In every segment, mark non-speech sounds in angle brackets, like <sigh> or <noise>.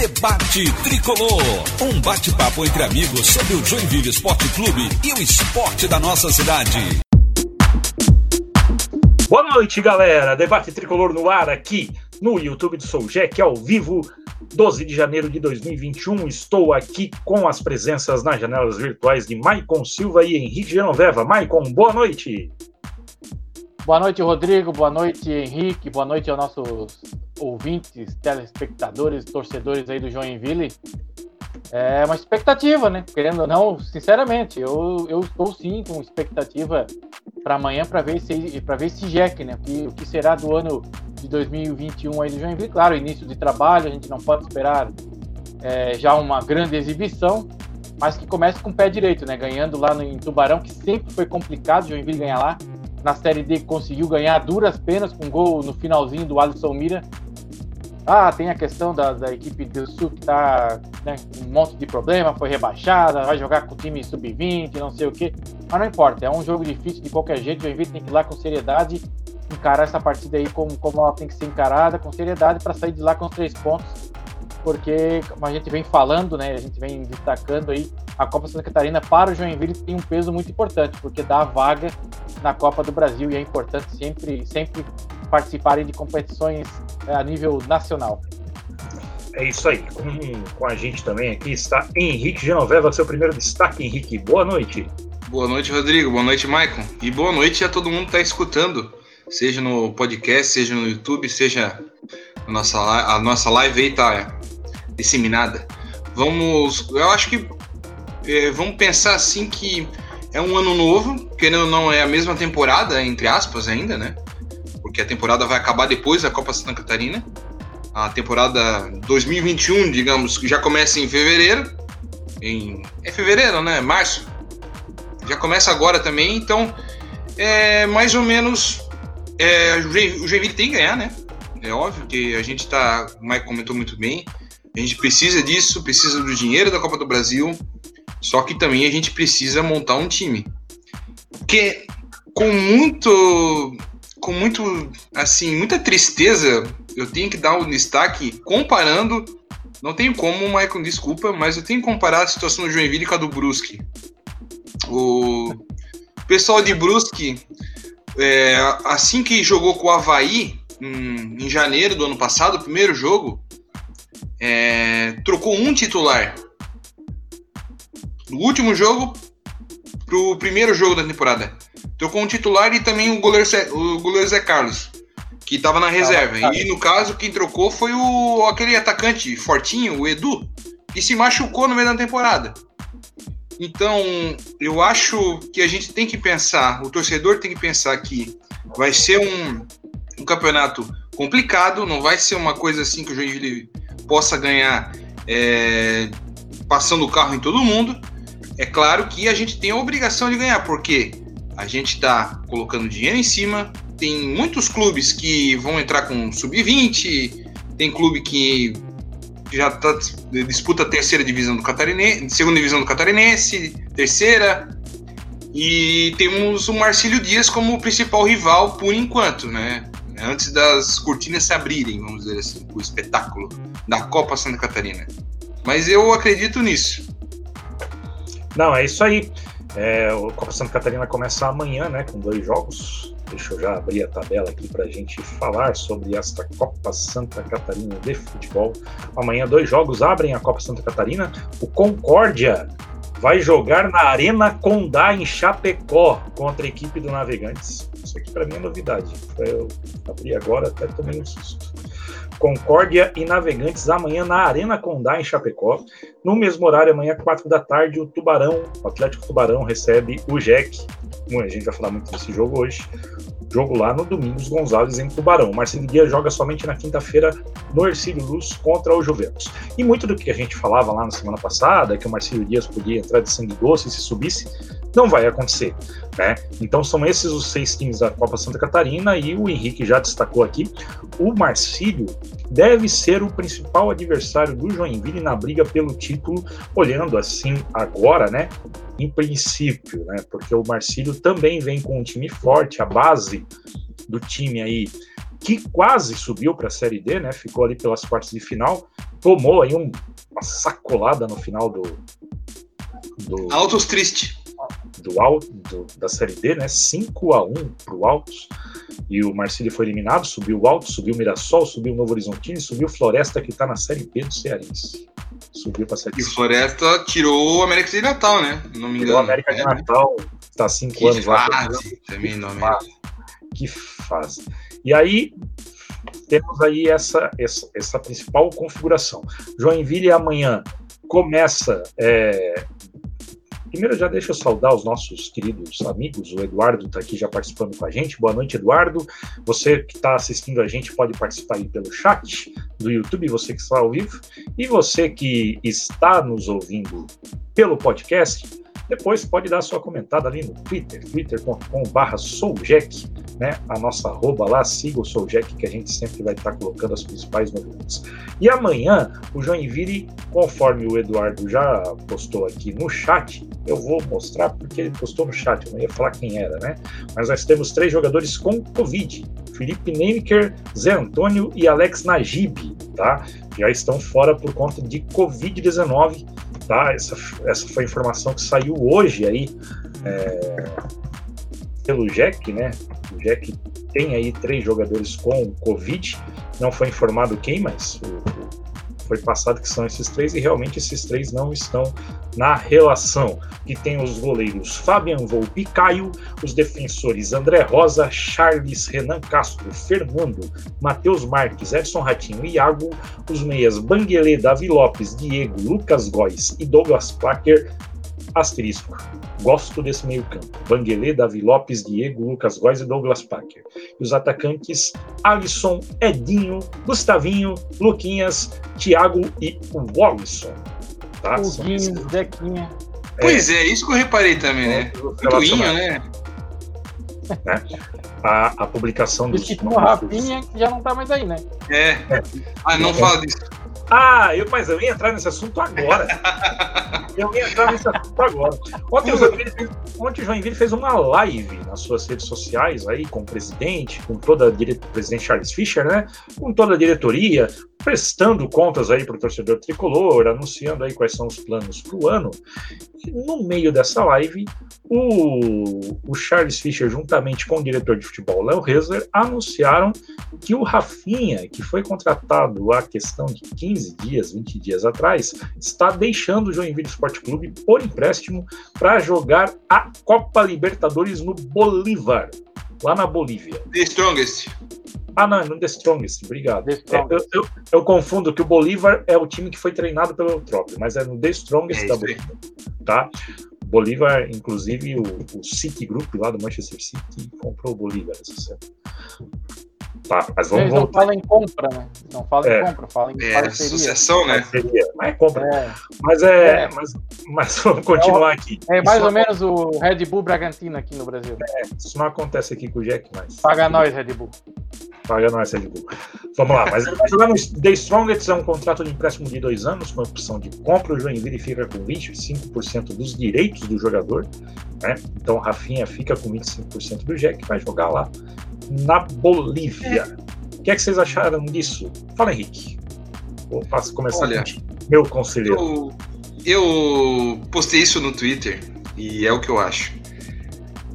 Debate Tricolor. Um bate-papo entre amigos sobre o Joinville Esporte Clube e o esporte da nossa cidade. Boa noite, galera. Debate Tricolor no ar aqui no YouTube do Sou Jack, ao vivo, 12 de janeiro de 2021. Estou aqui com as presenças nas janelas virtuais de Maicon Silva e Henrique Genoveva. Maicon, boa noite. Boa noite, Rodrigo. Boa noite, Henrique. Boa noite aos nossos ouvintes, telespectadores, torcedores aí do Joinville. É uma expectativa, né? Querendo ou não, sinceramente, eu, eu estou sim com expectativa para amanhã para ver se para ver esse Jack, né? O que, o que será do ano de 2021 aí do Joinville. Claro, início de trabalho, a gente não pode esperar é, já uma grande exibição, mas que comece com o pé direito, né? Ganhando lá no, em Tubarão, que sempre foi complicado Joinville ganhar lá na Série D conseguiu ganhar duras penas com um gol no finalzinho do Alisson Mira. Ah, tem a questão da, da equipe do Sul que tá né, com um monte de problema, foi rebaixada, vai jogar com o time sub-20, não sei o quê. Mas não importa, é um jogo difícil de qualquer jeito. O Joinville tem que ir lá com seriedade, encarar essa partida aí como, como ela tem que ser encarada, com seriedade, para sair de lá com os três pontos porque, como a gente vem falando, né, a gente vem destacando aí, a Copa Santa Catarina para o Joinville tem um peso muito importante, porque dá a vaga na Copa do Brasil e é importante sempre, sempre participarem de competições é, a nível nacional. É isso aí. Com, com a gente também aqui está Henrique Genoveva, seu primeiro destaque, Henrique. Boa noite. Boa noite, Rodrigo. Boa noite, Maicon. E boa noite a todo mundo que está escutando, seja no podcast, seja no YouTube, seja a nossa, a nossa live aí tá disseminada. Vamos, eu acho que é, vamos pensar assim que é um ano novo, querendo ou não é a mesma temporada, entre aspas ainda, né? Porque a temporada vai acabar depois da Copa Santa Catarina. A temporada 2021, digamos, já começa em fevereiro. Em, é fevereiro, né? Março. Já começa agora também, então é mais ou menos é, o Joinville tem que ganhar, né? É óbvio que a gente tá, o Mike comentou muito bem, a gente precisa disso, precisa do dinheiro da Copa do Brasil, só que também a gente precisa montar um time. Que com muito com muito assim, muita tristeza, eu tenho que dar um destaque comparando, não tenho como, Michael, desculpa, mas eu tenho que comparar a situação do Joinville com a do Brusque. O pessoal de Brusque, é, assim que jogou com o Havaí, em, em janeiro do ano passado, o primeiro jogo, é, trocou um titular do último jogo pro primeiro jogo da temporada. Trocou um titular e também o goleiro, o goleiro Zé Carlos, que estava na reserva. E no caso, quem trocou foi o aquele atacante fortinho, o Edu, que se machucou no meio da temporada. Então, eu acho que a gente tem que pensar, o torcedor tem que pensar que vai ser um, um campeonato complicado, não vai ser uma coisa assim que o Joinville possa ganhar é, passando o carro em todo mundo. É claro que a gente tem a obrigação de ganhar, porque a gente está colocando dinheiro em cima. Tem muitos clubes que vão entrar com sub-20, tem clube que já tá, disputa a terceira divisão do catarinense, segunda divisão do catarinense, terceira. E temos o Marcílio Dias como principal rival por enquanto, né? Antes das cortinas se abrirem, vamos dizer assim, o espetáculo da Copa Santa Catarina. Mas eu acredito nisso. Não, é isso aí. É, o Copa Santa Catarina começa amanhã, né, com dois jogos. Deixa eu já abrir a tabela aqui para a gente falar sobre esta Copa Santa Catarina de futebol. Amanhã, dois jogos abrem a Copa Santa Catarina. O Concórdia vai jogar na Arena Condá, em Chapecó, contra a equipe do Navegantes. Isso aqui para mim é novidade. Eu abri agora, até tomei um susto. Concórdia e Navegantes amanhã na Arena Condá, em Chapecó. No mesmo horário, amanhã, 4 da tarde, o Tubarão, o Atlético Tubarão, recebe o Jack. A gente vai falar muito desse jogo hoje. Jogo lá no Domingos Gonzalez em Tubarão. O Marcelo Dias joga somente na quinta-feira no Ercílio Luz contra o Juventus. E muito do que a gente falava lá na semana passada, que o Marcelo Dias podia entrar de sangue doce se subisse, não vai acontecer. Né? Então são esses os seis times da Copa Santa Catarina e o Henrique já destacou aqui. O Marcílio deve ser o principal adversário do Joinville na briga pelo título, olhando assim agora, né? Em princípio, né? Porque o Marcílio também vem com um time forte, a base do time aí que quase subiu para a Série D, né? Ficou ali pelas quartas de final. tomou aí um, uma sacolada no final do. do Altos triste. Do, do, da Série D, né? 5 a 1 para o Altos. E o Marcílio foi eliminado, subiu o Alto, subiu o Mirassol, subiu o Novo Horizontino, subiu o Floresta, que está na Série B do Cearense. Subiu para a Série. E o Floresta tirou o América de Natal, né? Não me engano. Tirou o América de é. Natal, está há 5 anos fase, lá. Também não, que fase. E aí, temos aí essa, essa, essa principal configuração. Joinville amanhã começa. É... Primeiro, já deixa eu saudar os nossos queridos amigos. O Eduardo está aqui já participando com a gente. Boa noite, Eduardo. Você que está assistindo a gente pode participar aí pelo chat do YouTube, você que está ao vivo. E você que está nos ouvindo pelo podcast, depois pode dar sua comentada ali no Twitter, twitter.com.br souljack, né? A nossa arroba lá, siga o Souljack, que a gente sempre vai estar colocando as principais novidades. E amanhã, o Joinville, conforme o Eduardo já postou aqui no chat, eu vou mostrar porque ele postou no chat, eu não ia falar quem era, né? Mas nós temos três jogadores com Covid. Felipe Neymaker, Zé Antônio e Alex Najib, tá? Já estão fora por conta de Covid-19 tá? Essa, essa foi a informação que saiu hoje aí é, pelo Jack, né? O Jack tem aí três jogadores com Covid, não foi informado quem, mas o, foi passado que são esses três, e realmente esses três não estão na relação. Que tem os goleiros Fabian Volpe e Caio, os defensores André Rosa, Charles, Renan Castro, Fernando, Matheus Marques, Edson Ratinho e Iago, os meias Banguelê, Davi Lopes, Diego, Lucas Góes e Douglas Placker, asterisco. Gosto desse meio-campo. Banguelê, Davi Lopes, Diego, Lucas Góes e Douglas Packer. E os atacantes: Alisson, Edinho, Gustavinho, Luquinhas, Thiago e o Wallison. Tá? Huguinho, Zequinha. É, pois é, isso que eu reparei também, né? Muito né? né? A, a publicação dos. Tipo Rafinha, que já não tá mais aí, né? É. é. Ah, não é. fala disso. Ah, eu, mas eu ia entrar nesse assunto agora. eu ia entrar nesse assunto agora. Ontem, o Joinville, fez, ontem o Joinville fez uma live nas suas redes sociais aí com o presidente, com toda a dire... presidente Charles Fischer, né? Com toda a diretoria, prestando contas aí para o torcedor tricolor, anunciando aí quais são os planos para o ano. E no meio dessa live, o, o, Charles Fischer, juntamente com o diretor de futebol Léo Rezer, anunciaram que o Rafinha, que foi contratado há questão de 15 dias, 20 dias atrás, está deixando o Joinville Esporte Clube por empréstimo para jogar a Copa Libertadores no Bolívar, lá na Bolívia. The Strongest. Ah, não, no The Strongest, obrigado. The Strongest. É, eu, eu, eu, confundo que o Bolívar é o time que foi treinado pelo Eutrópio, mas é no The Strongest é da Bolívia. Tá? Bolívar, inclusive, o, o City Group lá do Manchester City comprou o Bolívar essa semana. Tá, mas vamos Eles não falam em compra, né? Não falam é. em compra, falam em é, sucessão, né? Parceria. Mas é compra. É. Mas, é, é. Mas, mas <laughs> vamos continuar aqui. É mais isso ou menos o Red Bull Bragantino aqui no Brasil. É, isso não acontece aqui com o Jack, mas. Paga nós, Red Bull. Paga nós, Red Bull. Vamos lá, mas ele vai jogar no The Strongest, é um contrato de empréstimo de dois anos, com opção de compra. O Joinville fica com 25% dos direitos do jogador. Né? Então Rafinha fica com 25% do Jack, vai jogar lá na Bolívia. O que é que vocês acharam disso? Fala, Henrique. Vou começar Olha, meu conselheiro. Eu, eu postei isso no Twitter e é o que eu acho.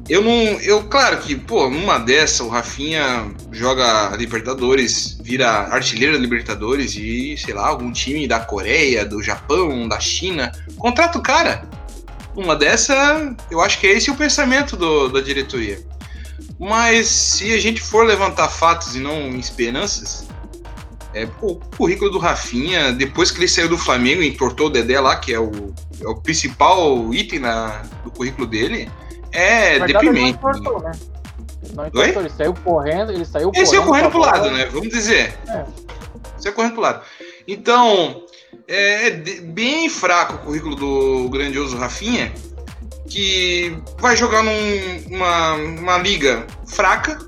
Eu não. Eu, claro que, pô, numa dessa, o Rafinha joga Libertadores, vira artilheiro da Libertadores e, sei lá, algum time da Coreia, do Japão, da China, contrata o cara. Uma dessa, eu acho que é esse o pensamento do, da diretoria. Mas se a gente for levantar fatos e não esperanças, é, o currículo do Rafinha, depois que ele saiu do Flamengo e entortou o Dedé lá, que é o, é o principal item na, do currículo dele, é deprimente. Ele não né? não entortou, ele saiu correndo, ele saiu ele correndo. saiu correndo pro lado, né? Vamos dizer. É. Saiu correndo pro lado. Então, é, é bem fraco o currículo do grandioso Rafinha que vai jogar numa uma liga fraca,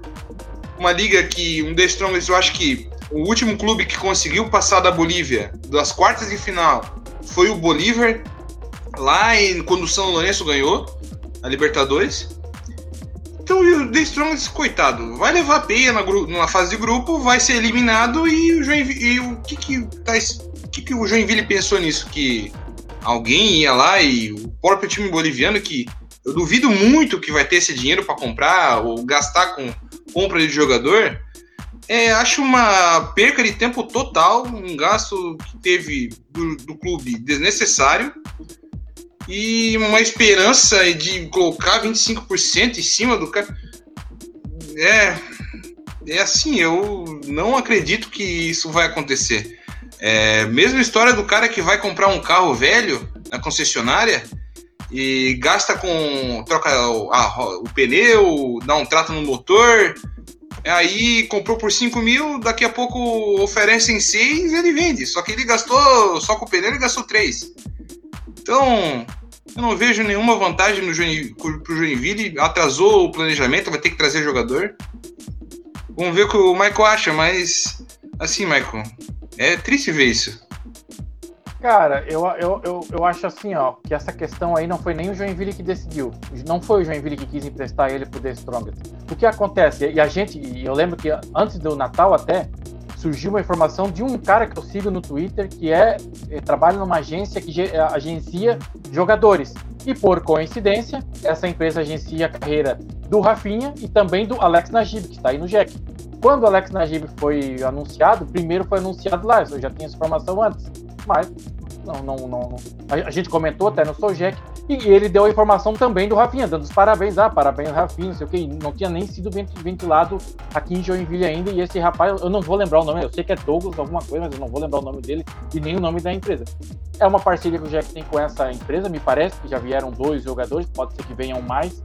uma liga que um The Strongest, eu acho que o último clube que conseguiu passar da Bolívia das quartas de final foi o Bolívar, lá em, quando o São Lourenço ganhou a Libertadores. Então o The Strongest, coitado, vai levar peia na, na, fase de grupo, vai ser eliminado e o Joinville, e o que que tá que, que o Joinville pensou nisso? Que alguém ia lá e o próprio time boliviano que eu duvido muito que vai ter esse dinheiro para comprar ou gastar com compra de jogador. É, acho uma perca de tempo total, um gasto que teve do, do clube desnecessário e uma esperança de colocar 25% em cima do cara. É, é assim, eu não acredito que isso vai acontecer. É, mesma história do cara que vai comprar um carro velho na concessionária e gasta com. troca o, a, o pneu, dá um trato no motor, aí comprou por 5 mil, daqui a pouco oferecem 6 e ele vende. Só que ele gastou, só com o pneu ele gastou 3. Então, eu não vejo nenhuma vantagem no Joinville, pro Joinville. Atrasou o planejamento, vai ter que trazer jogador. Vamos ver o que o Michael acha, mas assim, Michael, é triste ver isso. Cara, eu, eu, eu, eu acho assim, ó, que essa questão aí não foi nem o Joinville que decidiu. Não foi o Joinville que quis emprestar ele pro The Strongest. O que acontece? E a gente, eu lembro que antes do Natal até, surgiu uma informação de um cara que eu sigo no Twitter que é, é trabalha numa agência que agencia jogadores. E por coincidência, essa empresa agencia a carreira do Rafinha e também do Alex Najib, que está aí no Jack. Quando o Alex Najib foi anunciado, primeiro foi anunciado lá, eu já tinha essa informação antes, mas não, não, não, a, gente comentou até no Sojec, e ele deu a informação também do Rafinha, dando os parabéns, ah, parabéns Rafinha, não sei o que, não tinha nem sido ventilado aqui em Joinville ainda, e esse rapaz, eu não vou lembrar o nome, eu sei que é Douglas alguma coisa, mas eu não vou lembrar o nome dele e nem o nome da empresa. É uma parceria que o Jack tem com essa empresa, me parece que já vieram dois jogadores, pode ser que venham mais,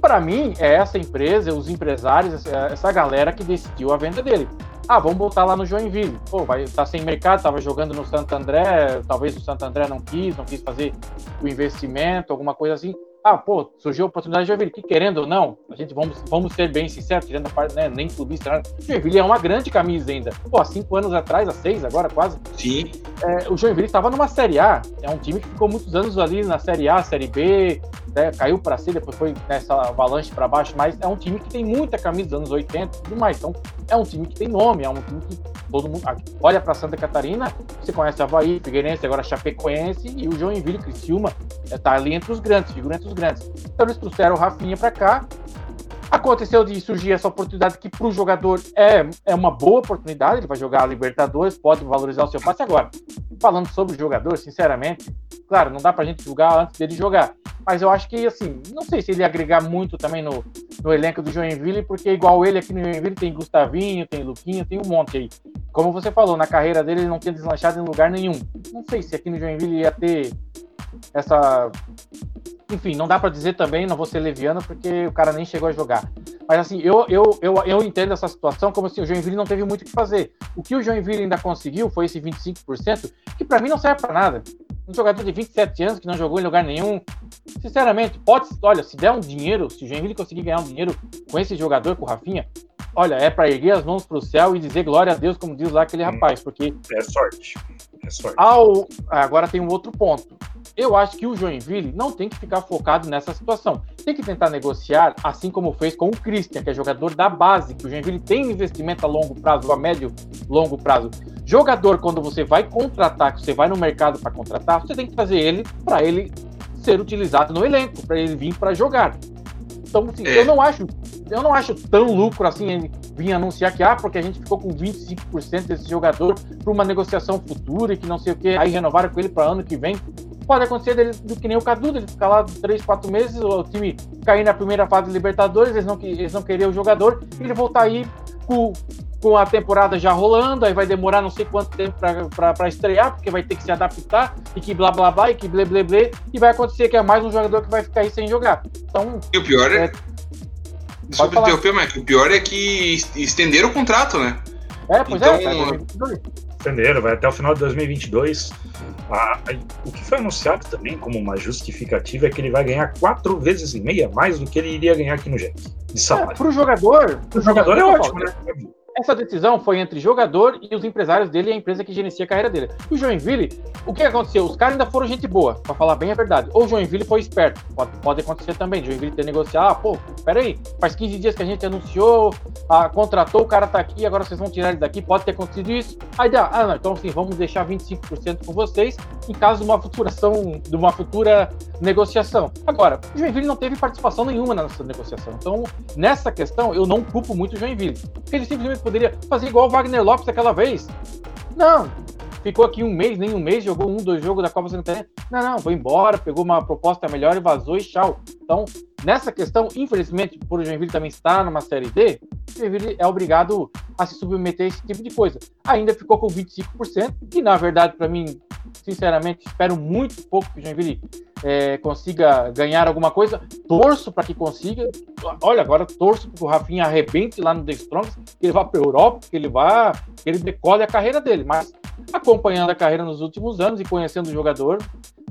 para mim, é essa empresa, os empresários, essa galera que decidiu a venda dele. Ah, vamos botar lá no Joinville. Pô, vai estar tá sem mercado, tava jogando no Santo André, talvez o Santo André não quis, não quis fazer o investimento, alguma coisa assim. Ah, pô, surgiu a oportunidade de Joinville, que querendo ou não, a gente vamos, vamos ser bem sinceros, tirando a parte, né, nem clubista, nada. Joinville é uma grande camisa ainda. Pô, há cinco anos atrás, há seis agora quase. Sim. É, o Joinville estava numa Série A, é um time que ficou muitos anos ali na Série A, Série B, né, caiu para C, depois foi nessa avalanche para baixo, mas é um time que tem muita camisa dos anos 80 e tudo mais. Então, é um time que tem nome, é um time que todo mundo olha para Santa Catarina, você conhece Havaí, Figueirense, agora Chapecoense e o Joinville, Criciúma, está ali entre os grandes, figura entre os grandes. Então, eles trouxeram o Rafinha para cá. Aconteceu de surgir essa oportunidade que para o jogador é, é uma boa oportunidade, ele vai jogar a Libertadores, pode valorizar o seu passe agora. Falando sobre o jogador, sinceramente, claro, não dá para a gente julgar antes dele jogar, mas eu acho que, assim, não sei se ele agregar muito também no, no elenco do Joinville, porque igual ele aqui no Joinville tem Gustavinho, tem Luquinho, tem um monte aí. Como você falou, na carreira dele ele não tinha deslanchado em lugar nenhum. Não sei se aqui no Joinville ia ter essa. Enfim, não dá para dizer também, não vou ser leviano, porque o cara nem chegou a jogar. Mas assim, eu, eu, eu, eu entendo essa situação como assim, o Joinville não teve muito o que fazer. O que o Joinville ainda conseguiu foi esse 25%, que para mim não serve para nada um jogador de 27 anos que não jogou em lugar nenhum. Sinceramente, pode, olha, se der um dinheiro, se o Joinville conseguir ganhar um dinheiro com esse jogador, com o Rafinha, olha, é para erguer as mãos para o céu e dizer glória a Deus, como diz lá aquele hum. rapaz, porque é sorte. É sorte. Ao, agora tem um outro ponto. Eu acho que o Joinville não tem que ficar focado nessa situação. Tem que tentar negociar, assim como fez com o Christian, que é jogador da base, que o Joinville tem investimento a longo prazo, a médio longo prazo. Jogador, quando você vai contratar, que você vai no mercado para contratar, você tem que fazer ele para ele ser utilizado no elenco, para ele vir para jogar. Então, assim, é. eu não acho, eu não acho tão lucro assim ele vir anunciar que ah, porque a gente ficou com 25% desse jogador para uma negociação futura e que não sei o que, aí renovaram com ele para ano que vem. Pode acontecer dele, do que nem o Cadu, ele ficar lá 3, 4 meses, o time cair na primeira fase de Libertadores, eles não, eles não queriam o jogador, e ele voltar aí com, com a temporada já rolando, aí vai demorar não sei quanto tempo para estrear, porque vai ter que se adaptar, e que blá blá blá, e que blé blé blé, e vai acontecer que é mais um jogador que vai ficar aí sem jogar. Então. E o pior é. é... Desculpa interromper, mas o pior é que estenderam o contrato, né? É, pois é, então, é. Estenderam, vai até o final de 2022. Ah, o que foi anunciado também como uma justificativa é que ele vai ganhar quatro vezes e meia mais do que ele iria ganhar aqui no Jet. De salário. É, pro jogador. Pro jogador é ótimo, né? Essa decisão foi entre jogador e os empresários dele e a empresa que gerencia a carreira dele. O Joinville, o que aconteceu? Os caras ainda foram gente boa, para falar bem a verdade. Ou o Joinville foi esperto, pode, pode acontecer também. Joinville ter negociado, ah, pô, peraí, faz 15 dias que a gente anunciou, ah, contratou, o cara tá aqui, agora vocês vão tirar ele daqui, pode ter acontecido isso. Aí dá, ah, não, então assim, vamos deixar 25% com vocês em caso de uma futuração, de uma futura negociação. Agora, o Joinville não teve participação nenhuma nessa negociação. Então, nessa questão, eu não culpo muito o Joinville. Ele simplesmente poderia fazer igual o Wagner Lopes aquela vez. Não, ficou aqui um mês, nem um mês, jogou um, dois jogos da Copa Santander. Não, não, foi embora, pegou uma proposta melhor e vazou e tchau. Então, nessa questão, infelizmente, por o Joinville também estar numa Série D, o Joinville é obrigado a se submeter a esse tipo de coisa. Ainda ficou com 25%, e na verdade, para mim, sinceramente, espero muito pouco que o Joinville é, consiga ganhar alguma coisa. Torço para que consiga. Olha, agora torço para que o Rafinha arrebente lá no The Strongs, que ele vá para a Europa, que ele vá, que ele decole a carreira dele. Mas acompanhando a carreira nos últimos anos e conhecendo o jogador,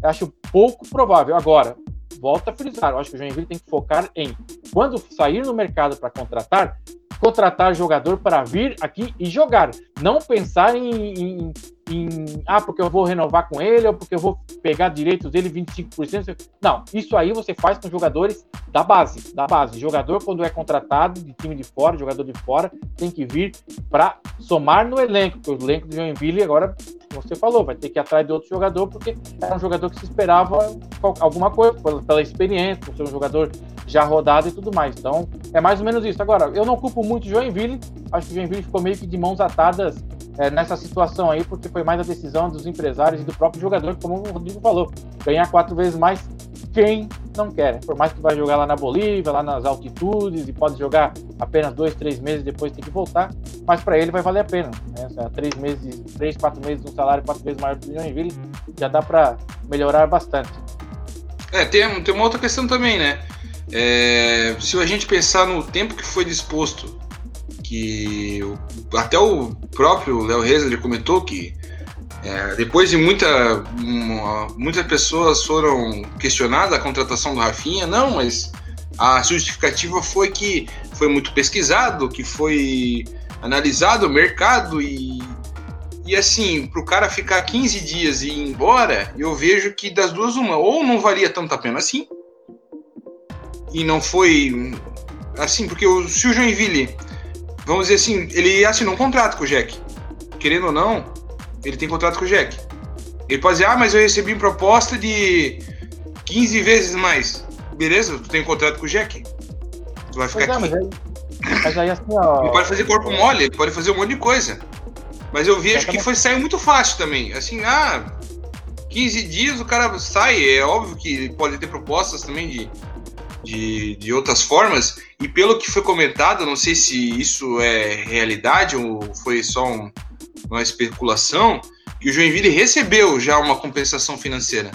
acho pouco provável. Agora, volta a frisar, eu acho que o Joinville tem que focar em, quando sair no mercado para contratar, contratar jogador para vir aqui e jogar. Não pensar em, em, em, ah, porque eu vou renovar com ele, ou porque eu vou pegar direitos dele 25%. Não, isso aí você faz com jogadores da base, da base. Jogador, quando é contratado de time de fora, jogador de fora, tem que vir para somar no elenco, porque o elenco do Joinville agora, você falou, vai ter que ir atrás de outro jogador, porque era um jogador que se esperava alguma coisa, pela experiência, por ser um jogador já rodado e tudo mais. Então, é mais ou menos isso. Agora, eu não culpo muito o Joinville, acho que o Joinville ficou meio que de mãos atadas é, nessa situação aí, porque foi mais a decisão dos empresários e do próprio jogador, como o Rodrigo falou, ganhar quatro vezes mais quem não quer. Por mais que vai jogar lá na Bolívia, lá nas altitudes, e pode jogar apenas dois, três meses depois tem que voltar, mas para ele vai valer a pena. Né? Três meses, três, quatro meses um salário quatro vezes maior do Joinville, já dá para melhorar bastante. É, tem, tem uma outra questão também, né? É, se a gente pensar no tempo que foi disposto, que até o próprio Léo Reza comentou que é, depois de muita, muitas pessoas foram questionadas a contratação do Rafinha, não, mas a justificativa foi que foi muito pesquisado, que foi analisado o mercado e, e assim, para o cara ficar 15 dias e ir embora, eu vejo que das duas uma, ou não valia tanto a pena assim, e não foi assim, porque o, se o Joinville, vamos dizer assim, ele assinou um contrato com o Jack, querendo ou não, ele tem contrato com o Jack. Ele pode dizer, ah, mas eu recebi proposta de 15 vezes mais. Beleza, tu tem contrato com o Jack. Tu vai ficar pois é, aqui. Mas aí, mas aí assim, ó, ele pode fazer corpo mole, ele pode fazer um monte de coisa. Mas eu vejo que foi sair muito fácil também. Assim, ah, 15 dias o cara sai. É óbvio que pode ter propostas também de de, de outras formas. E pelo que foi comentado, não sei se isso é realidade ou foi só um, uma especulação, que o Joinville recebeu já uma compensação financeira.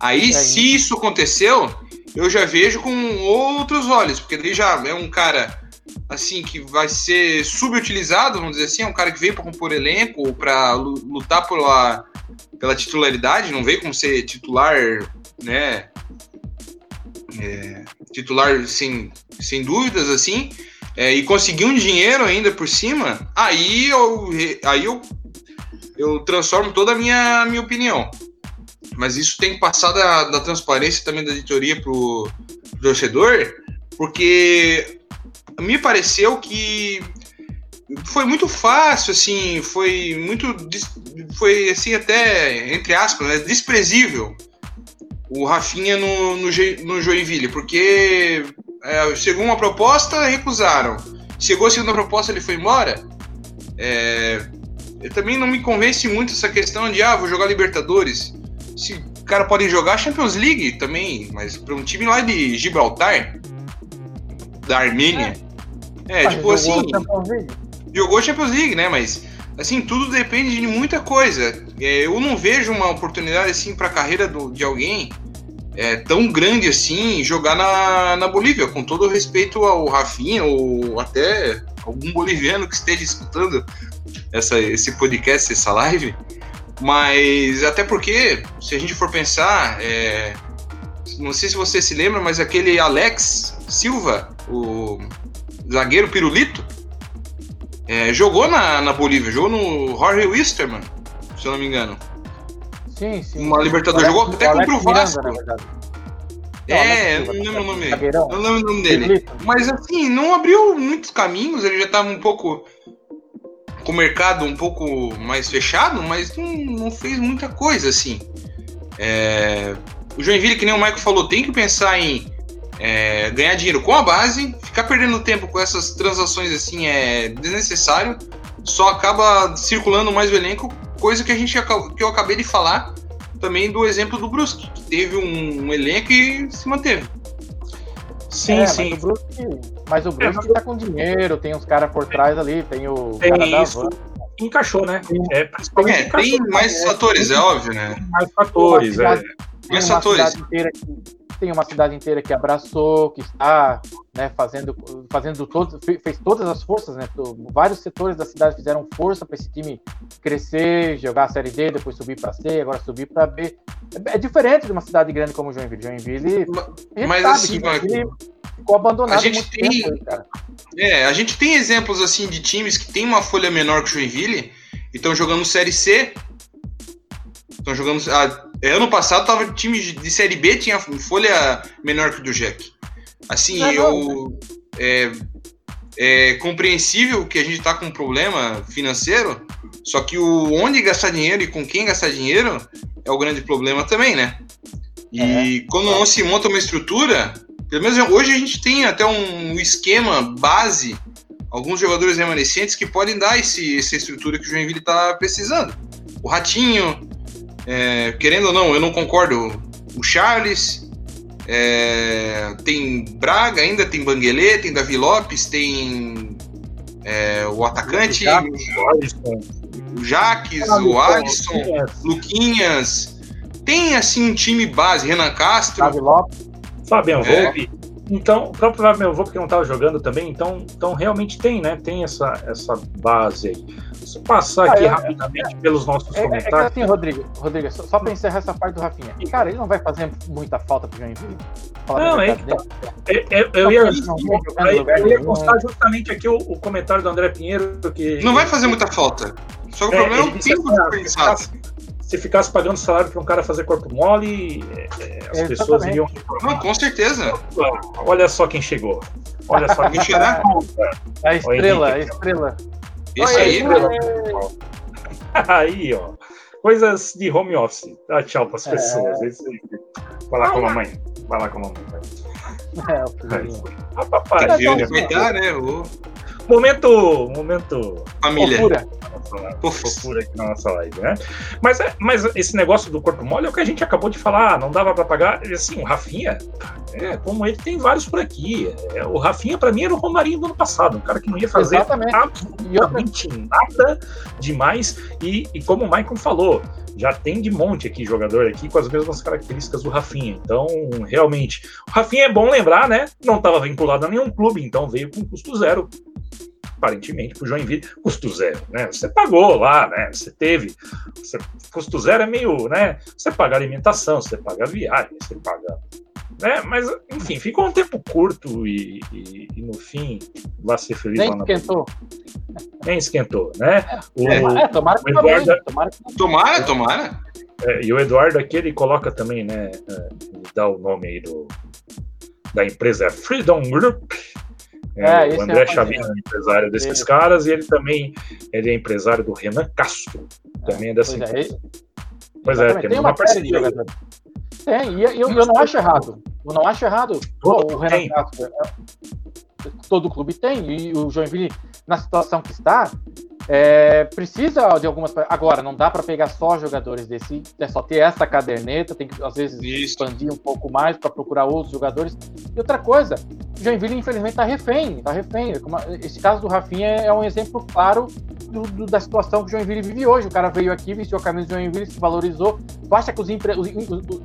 Aí, se isso aconteceu, eu já vejo com outros olhos, porque ele já é um cara assim que vai ser subutilizado, vamos dizer assim, é um cara que veio para compor elenco ou para lutar pela, pela titularidade, não veio como ser titular, né, é, titular sem, sem dúvidas, assim, é, e conseguir um dinheiro ainda por cima, aí eu, aí eu, eu transformo toda a minha, minha opinião. Mas isso tem que passar da, da transparência também da editoria pro, pro torcedor, porque me pareceu que foi muito fácil, assim, foi muito, foi assim até, entre aspas, né, desprezível o Rafinha no, no, no Joinville, porque é, chegou uma proposta, recusaram. Chegou a segunda proposta, ele foi embora. É, eu também não me convence muito essa questão de, ah, vou jogar Libertadores. Se o cara pode jogar Champions League também, mas para um time lá de Gibraltar, da Armênia. É, é tipo assim. Jogou Champions League, né? Mas assim, tudo depende de muita coisa. É, eu não vejo uma oportunidade assim para a carreira do, de alguém é, tão grande assim jogar na, na Bolívia, com todo respeito ao Rafinha ou até algum boliviano que esteja escutando essa, esse podcast, essa live. Mas até porque, se a gente for pensar, é, não sei se você se lembra, mas aquele Alex Silva, o zagueiro pirulito, é, jogou na, na Bolívia, jogou no Jorge Wisterman, se eu não me engano. Sim, sim. Uma Libertadores, jogou até contra o Vasco. É, Não, lembro o nome dele. Não lembro o nome dele. Mas assim, não abriu muitos caminhos, ele já estava um pouco com o mercado um pouco mais fechado, mas não, não fez muita coisa assim. É, o Joinville, que nem o Michael falou, tem que pensar em é, ganhar dinheiro com a base, ficar perdendo tempo com essas transações assim é desnecessário, só acaba circulando mais o elenco, coisa que a gente que eu acabei de falar também do exemplo do Brusque, que teve um, um elenco e se manteve. Sim, É, sim. Mas o Brusque, mas o É, Brusque tá com dinheiro, tem uns caras por trás ali, tem o Tem cara da isso. van. Encaixou, né? É, principalmente É, encaixou. tem mais fatores, é óbvio, né? mais fatores. É. Mais fatores. inteira que tem uma cidade inteira que abraçou, que está né, fazendo, fazendo todo, fe- fez todas as forças, né? Vários setores da cidade fizeram força para esse time crescer, jogar a série D, depois subir para C, agora subir para B. É, é diferente de uma cidade grande como Joinville. Joinville, a Mas sabe assim, Joinville ficou abandonado a gente tem- tempo, cara. É, a gente tem exemplos assim de times que tem uma folha menor que o Joinville e estão jogando Série C. Estão jogando. ah, é, ano passado tava time de Série B tinha folha menor que o do Jack. Assim, É, eu é, é compreensível que a gente tá com um problema financeiro, só que o onde gastar dinheiro e com quem gastar dinheiro é o grande problema também, né? E quando não se monta uma estrutura, pelo menos hoje a gente tem até um esquema base, alguns jogadores remanescentes que podem dar esse, essa estrutura que o Joinville está precisando. O Ratinho, é, querendo ou não, eu não concordo. O Charles, é, tem Braga ainda, tem Banguelê, tem Davi Lopes, tem é, o atacante, o Jaques, o Alisson, Luquinhas. Tem assim um time base, Renan Castro. Davi Lopes, Fabian É. Volpe. Então, o próprio Fabian Volpe que não estava jogando também, então, então realmente tem, né? Tem essa, essa base aí. Se passar Ah, aqui é- rapidamente pelos nossos É, é que comentários. assim, Rodrigo, Rodrigo, só, só pra encerrar essa parte do Rafinha. Cara, ele não vai fazer muita falta pro Joinville? Não, é que dele. Eu, eu- eu ia, eu ia constar justamente aqui o, o comentário do André Pinheiro que Não vai fazer muita falta. Só que o É, problema é o tempo assim, ah, dispensado. Se ficasse- se ficasse pagando salário para um cara fazer corpo mole, é, é, as Exatamente. pessoas iriam Não, reclamar. com certeza. Olha só quem chegou. Olha só quem chegou. Mentira. A estrela, a estrela. Olha aí, aí, <laughs> Aí, ó. Coisas de home office. Dá tchau para as É. pessoas. Aí. Vai lá com a mamãe. Vai lá com a mamãe. É, o filhinho. Ah, papai. Vai dar, né? Ô, Momento, momento família. Fofura. Fofura aqui na nossa live, né? Mas, é- mas esse negócio do corpo mole é o que a gente acabou de falar, não dava pra pagar. Assim, o Rafinha, é, como ele tem vários por aqui. É, o Rafinha, pra mim, era o Romarinho do ano passado, um cara que não ia fazer Exatamente. Absolutamente nada demais. E, e como o Maicon falou, já tem de monte aqui jogador aqui com as mesmas características do Rafinha. Então, realmente, o Rafinha é bom lembrar, né? Não estava vinculado a nenhum clube, então veio com custo zero. Aparentemente, para o Joinville, custo zero, né? Você pagou lá, né? Você teve. Você, custo zero é meio, né? Você paga alimentação, você paga viagem, você paga. Né? Mas, enfim, ficou um tempo curto e, e- e no fim vai ser feliz nem lá na esquentou. nem esquentou, né? O, É, tomara que o também. Eduardo- Tomara que Tomara, tomara. é, e o Eduardo aqui ele coloca também, né? é, Ele dá o nome aí do, da empresa é Freedom Group. É, É, o é André Chavinho é empresário desses caras e ele também ele é empresário do Renan Castro, também é dessa Pois é, empresa. Pois é, temos tem uma uma parceria. jogadores. Tem, e eu, eu não acho errado. Eu não acho errado. Pô, o Renan Tem. Castro, é- todo clube tem, e o Joinville, na situação que está, é, precisa de algumas. Agora, não dá para pegar só jogadores desse. É só ter essa caderneta, tem que, às vezes, Isso. expandir um pouco mais para procurar outros jogadores. E outra coisa, o Joinville, infelizmente, está refém. Tá refém. Como- Esse caso do Rafinha é um exemplo claro do- do- da situação que o Joinville vive hoje. O cara veio aqui, vestiu a camisa do Joinville, se valorizou. Tu acha que os empre... os- os-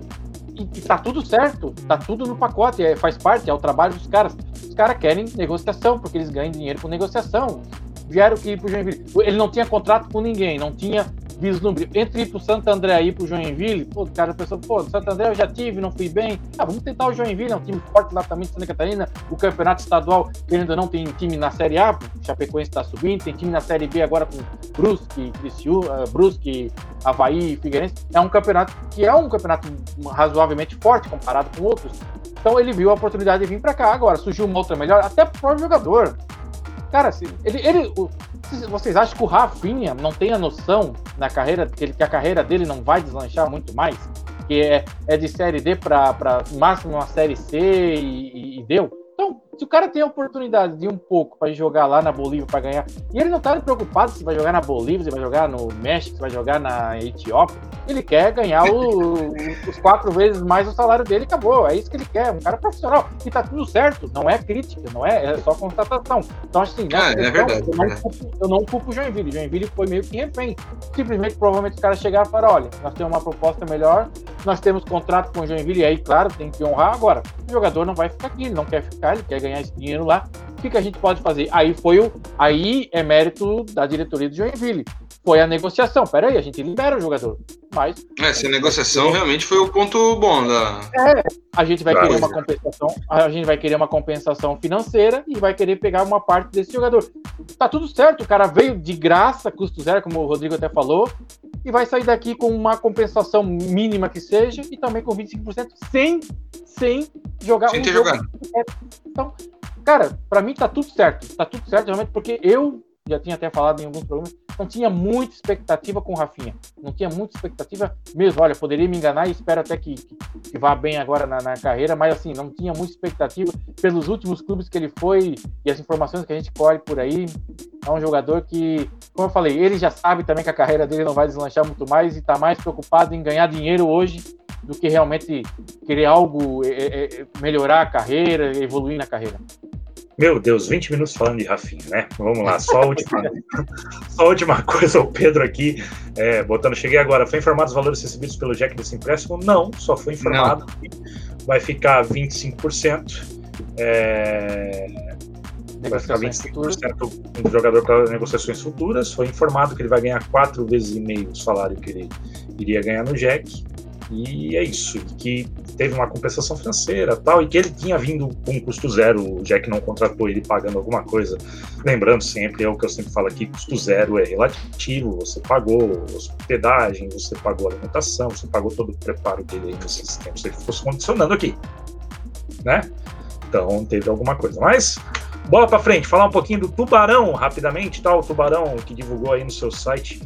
e, e tá tudo certo, tá tudo no pacote, é, faz parte, é o trabalho dos caras. Os caras querem negociação, porque eles ganham dinheiro com negociação. Vieram aqui pro Joinville. Ele não tinha contrato com ninguém, não tinha vislumbre. Entre ir pro Santo André e ir pro Joinville, pô, o cara pensou, pô, Santo André eu já tive, não fui bem. Ah, vamos tentar o Joinville, é um time forte lá também de Santa Catarina. O campeonato estadual, querendo ou não, tem time na Série A, o Chapecoense está subindo, tem time na Série B agora com Brusque, Criciúma, uh, Brusque, Havaí, Figueirense. É um campeonato que é um campeonato razoavelmente forte comparado com outros. Então ele viu a oportunidade de vir para cá. Agora surgiu uma outra melhor, até pro próprio jogador. Cara, assim, ele, ele, vocês acham que o Rafinha não tem a noção na carreira que, ele, que a carreira dele não vai deslanchar muito mais? Que é, é de série D para máximo uma série C e, e, deu? Então, se o cara tem a oportunidade de um pouco para jogar lá na Bolívia para ganhar, e ele não tá preocupado se vai jogar na Bolívia, se vai jogar no México, se vai jogar na Etiópia, ele quer ganhar o, os quatro vezes mais o salário dele acabou. É isso que ele quer, um cara profissional. E tá tudo certo, não é crítica, não é, é só constatação. Então, assim, ah, é verdade, eu, não culpo, eu não culpo o Joinville. O Joinville foi meio que refém. Simplesmente, provavelmente, os caras chegaram e falaram: olha, nós temos uma proposta melhor, nós temos contrato com o Joinville, e aí, claro, tem que honrar. Agora, o jogador não vai ficar aqui, ele não quer ficar, ele quer ganhar esse dinheiro lá. O que, que a gente pode fazer? Aí foi o. Aí é mérito da diretoria do Joinville foi a negociação. Peraí, a gente libera o jogador. Mas. É, essa negociação realmente foi o ponto bom da. É, a gente vai querer uma compensação, a gente vai querer uma compensação financeira e vai querer pegar uma parte desse jogador. Tá tudo certo, o cara veio de graça, custo zero, como o Rodrigo até falou, e vai sair daqui com uma compensação mínima que seja e também com 25% sem, sem jogar sem um ter jogado. Então, cara, para mim tá tudo certo. Tá tudo certo realmente porque eu já tinha até falado em alguns programas, não tinha muita expectativa com o Rafinha. Não tinha muita expectativa mesmo. Olha, poderia me enganar e espero até que, que, vá bem agora na, na, carreira, mas assim, não tinha muita expectativa pelos últimos clubes que ele foi e as informações que a gente colhe por aí. É um jogador que, como eu falei, ele já sabe também que a carreira dele não vai deslanchar muito mais e está mais preocupado em ganhar dinheiro hoje do que realmente querer algo, é, é, melhorar a carreira, evoluir na carreira. Meu Deus, 20 minutos falando de Rafinha, né? Vamos lá, só a última, <laughs> só a última coisa, o Pedro aqui, é, botando, cheguei agora, foi informado os valores recebidos pelo Jack desse empréstimo? Não, só foi informado Não. que vai ficar 25%, é, vai ficar 25% do jogador para negociações futuras, foi informado que ele vai ganhar quatro vezes e meio o salário que ele iria ganhar no Jack, e é isso, que teve uma compensação financeira tal, e que ele tinha vindo com custo zero, o Jack não contratou ele pagando alguma coisa. Lembrando sempre, é o que eu sempre falo aqui, custo zero é relativo, você pagou hospedagem, você pagou alimentação, você pagou todo o preparo dele aí nesses tempos, ele fosse condicionando aqui, né? Então teve alguma coisa. Mas, bola para frente, falar um pouquinho do Tubarão, rapidamente, tal, tá? o Tubarão que divulgou aí no seu site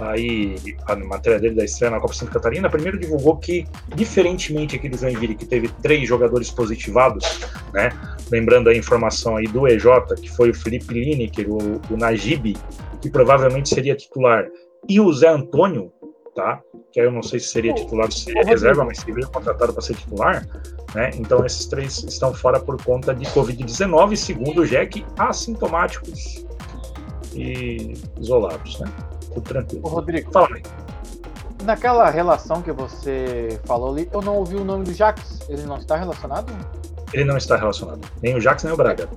aí a matéria dele da estreia na Copa Santa Catarina, primeiro divulgou que, diferentemente aqui do Joinville, que teve três jogadores positivados, né? Lembrando a informação aí do EJ, que foi o Felipe Lineker, o, o Najib, que provavelmente seria titular, e o Zé Antônio, tá? Que aí eu não sei se seria titular ou se seria reserva, mas se veio contratado para ser titular, né? Então esses três estão fora por conta de Covid-19, segundo o Jack, assintomáticos e isolados, né? Tudo tranquilo. Ô, Rodrigo, fala aí. Naquela relação que você falou ali, eu não ouvi o nome do Jax. Ele não está relacionado? Ele não está relacionado. Nem o Jax, nem o Braga.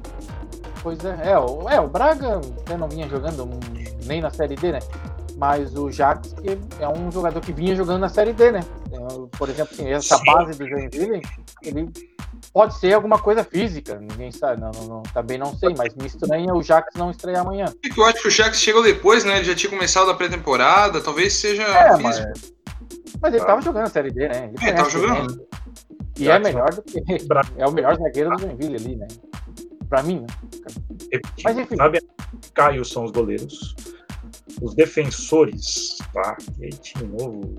Pois é, é, o, é, o Braga até não vinha jogando nem na Série D, né? Mas o Jax é um jogador que vinha jogando na Série D, né? Por exemplo, assim, essa Sim. base do Joinville, ele Pode ser alguma coisa física, ninguém sabe, não, não, não, também não sei, mas me estranha o Jax não estrear amanhã. Eu acho que o Jax chegou depois, né? Ele já tinha começado a pré-temporada, talvez seja é, físico. Mas, mas ele tava jogando a Série D, né? Ele é, tava jogando. Né? E é melhor do que. É o melhor zagueiro do Joinville ali, né? Pra mim, né? Mas enfim. Sabe, Caio são os goleiros os defensores, E aí, time novo,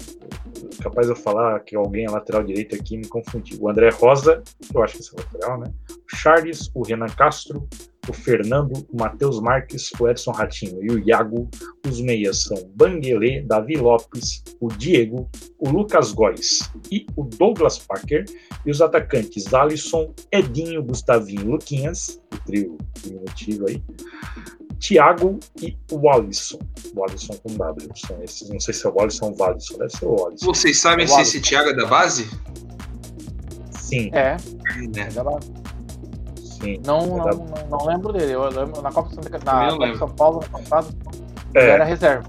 capaz eu falar que alguém é lateral direito aqui me confundiu. O André Rosa, eu acho que esse é lateral, né? O Charles, o Renan Castro, o Fernando, o Matheus Marques, o Edson Ratinho e o Iago. Os meias são Banguelê, Davi Lopes, o Diego, o Lucas Góes e o Douglas Parker. E os atacantes Alisson, Edinho, Gustavinho Luquinhas, o trio diminutivo aí. Thiago e o Alisson. O Alisson com W. São esses. Não sei se é o Alisson ou o Alisson. Deve ser o Alisson. Vocês sabem é se esse Thiago é da base? Sim. É. é. da base. Sim. Não, é da... não, não, lembro dele. Eu lembro na Copa, Santa, na Copa São Paulo, no passado, é. era reserva.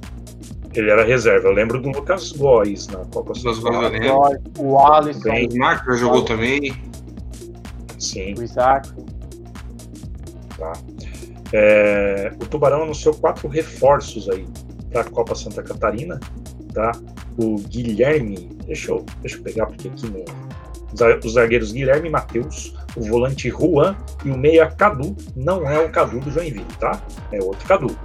Ele era reserva. Eu lembro do Lucas Góes na Copa. Góes, né? O Alisson, Bem. O Marco já jogou também. Sim. o Isaac. Tá. É, o Tubarão anunciou quatro reforços aí para a Copa Santa Catarina, tá? O Guilherme, deixa eu, deixa eu pegar porque aqui no, os zagueiros Guilherme e Matheus, o volante Juan e o meia Cadu, não é o Cadu do Joinville, tá? É outro Cadu.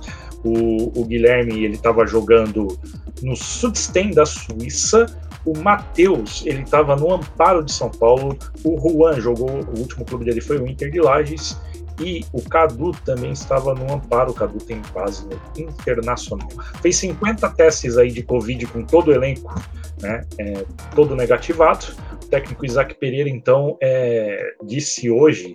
O, o Guilherme, ele estava jogando no Sudsten da Suíça, o Matheus, ele estava no Amparo de São Paulo, o Juan jogou, o último clube dele foi o Inter de Lages, e o Cadu também estava no amparo. O Cadu tem base Internacional. Fez 50 testes aí de Covid com todo o elenco, né? é, todo negativado. O técnico Isaac Pereira, então, é, disse hoje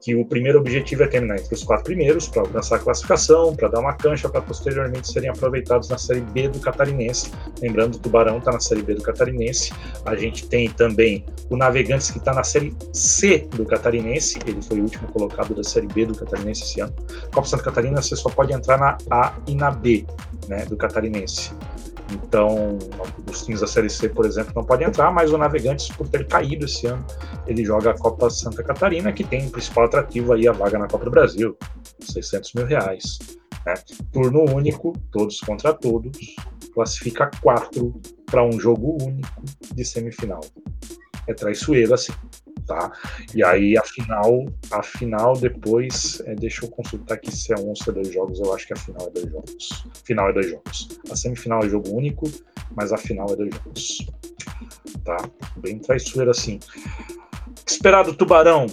que o primeiro objetivo é terminar entre os quatro primeiros para alcançar a classificação, para dar uma cancha, para posteriormente serem aproveitados na Série B do Catarinense. Lembrando, o Tubarão está na Série B do Catarinense. A gente tem também o Navegantes que está na Série C do Catarinense. Ele foi o último colocado da Série B do Catarinense esse ano. Copa Santa Catarina você só pode entrar na A e na B né, do Catarinense. Então, os times da Série C, por exemplo, não podem entrar, mas o Navegantes, por ter caído esse ano, ele joga a Copa Santa Catarina, que tem o principal atrativo aí, a vaga na Copa do Brasil, 600 mil reais. Né? Turno único, todos contra todos, classifica quatro para um jogo único de semifinal. É traiçoeiro assim, tá? E aí a final, a final depois, é, deixa eu consultar aqui se é um ou se é dois jogos, eu acho que a final é dois jogos. Final é dois jogos. A semifinal é jogo único, mas a final é dois jogos. Tá? Bem traiçoeiro assim. Esperado Tubarão.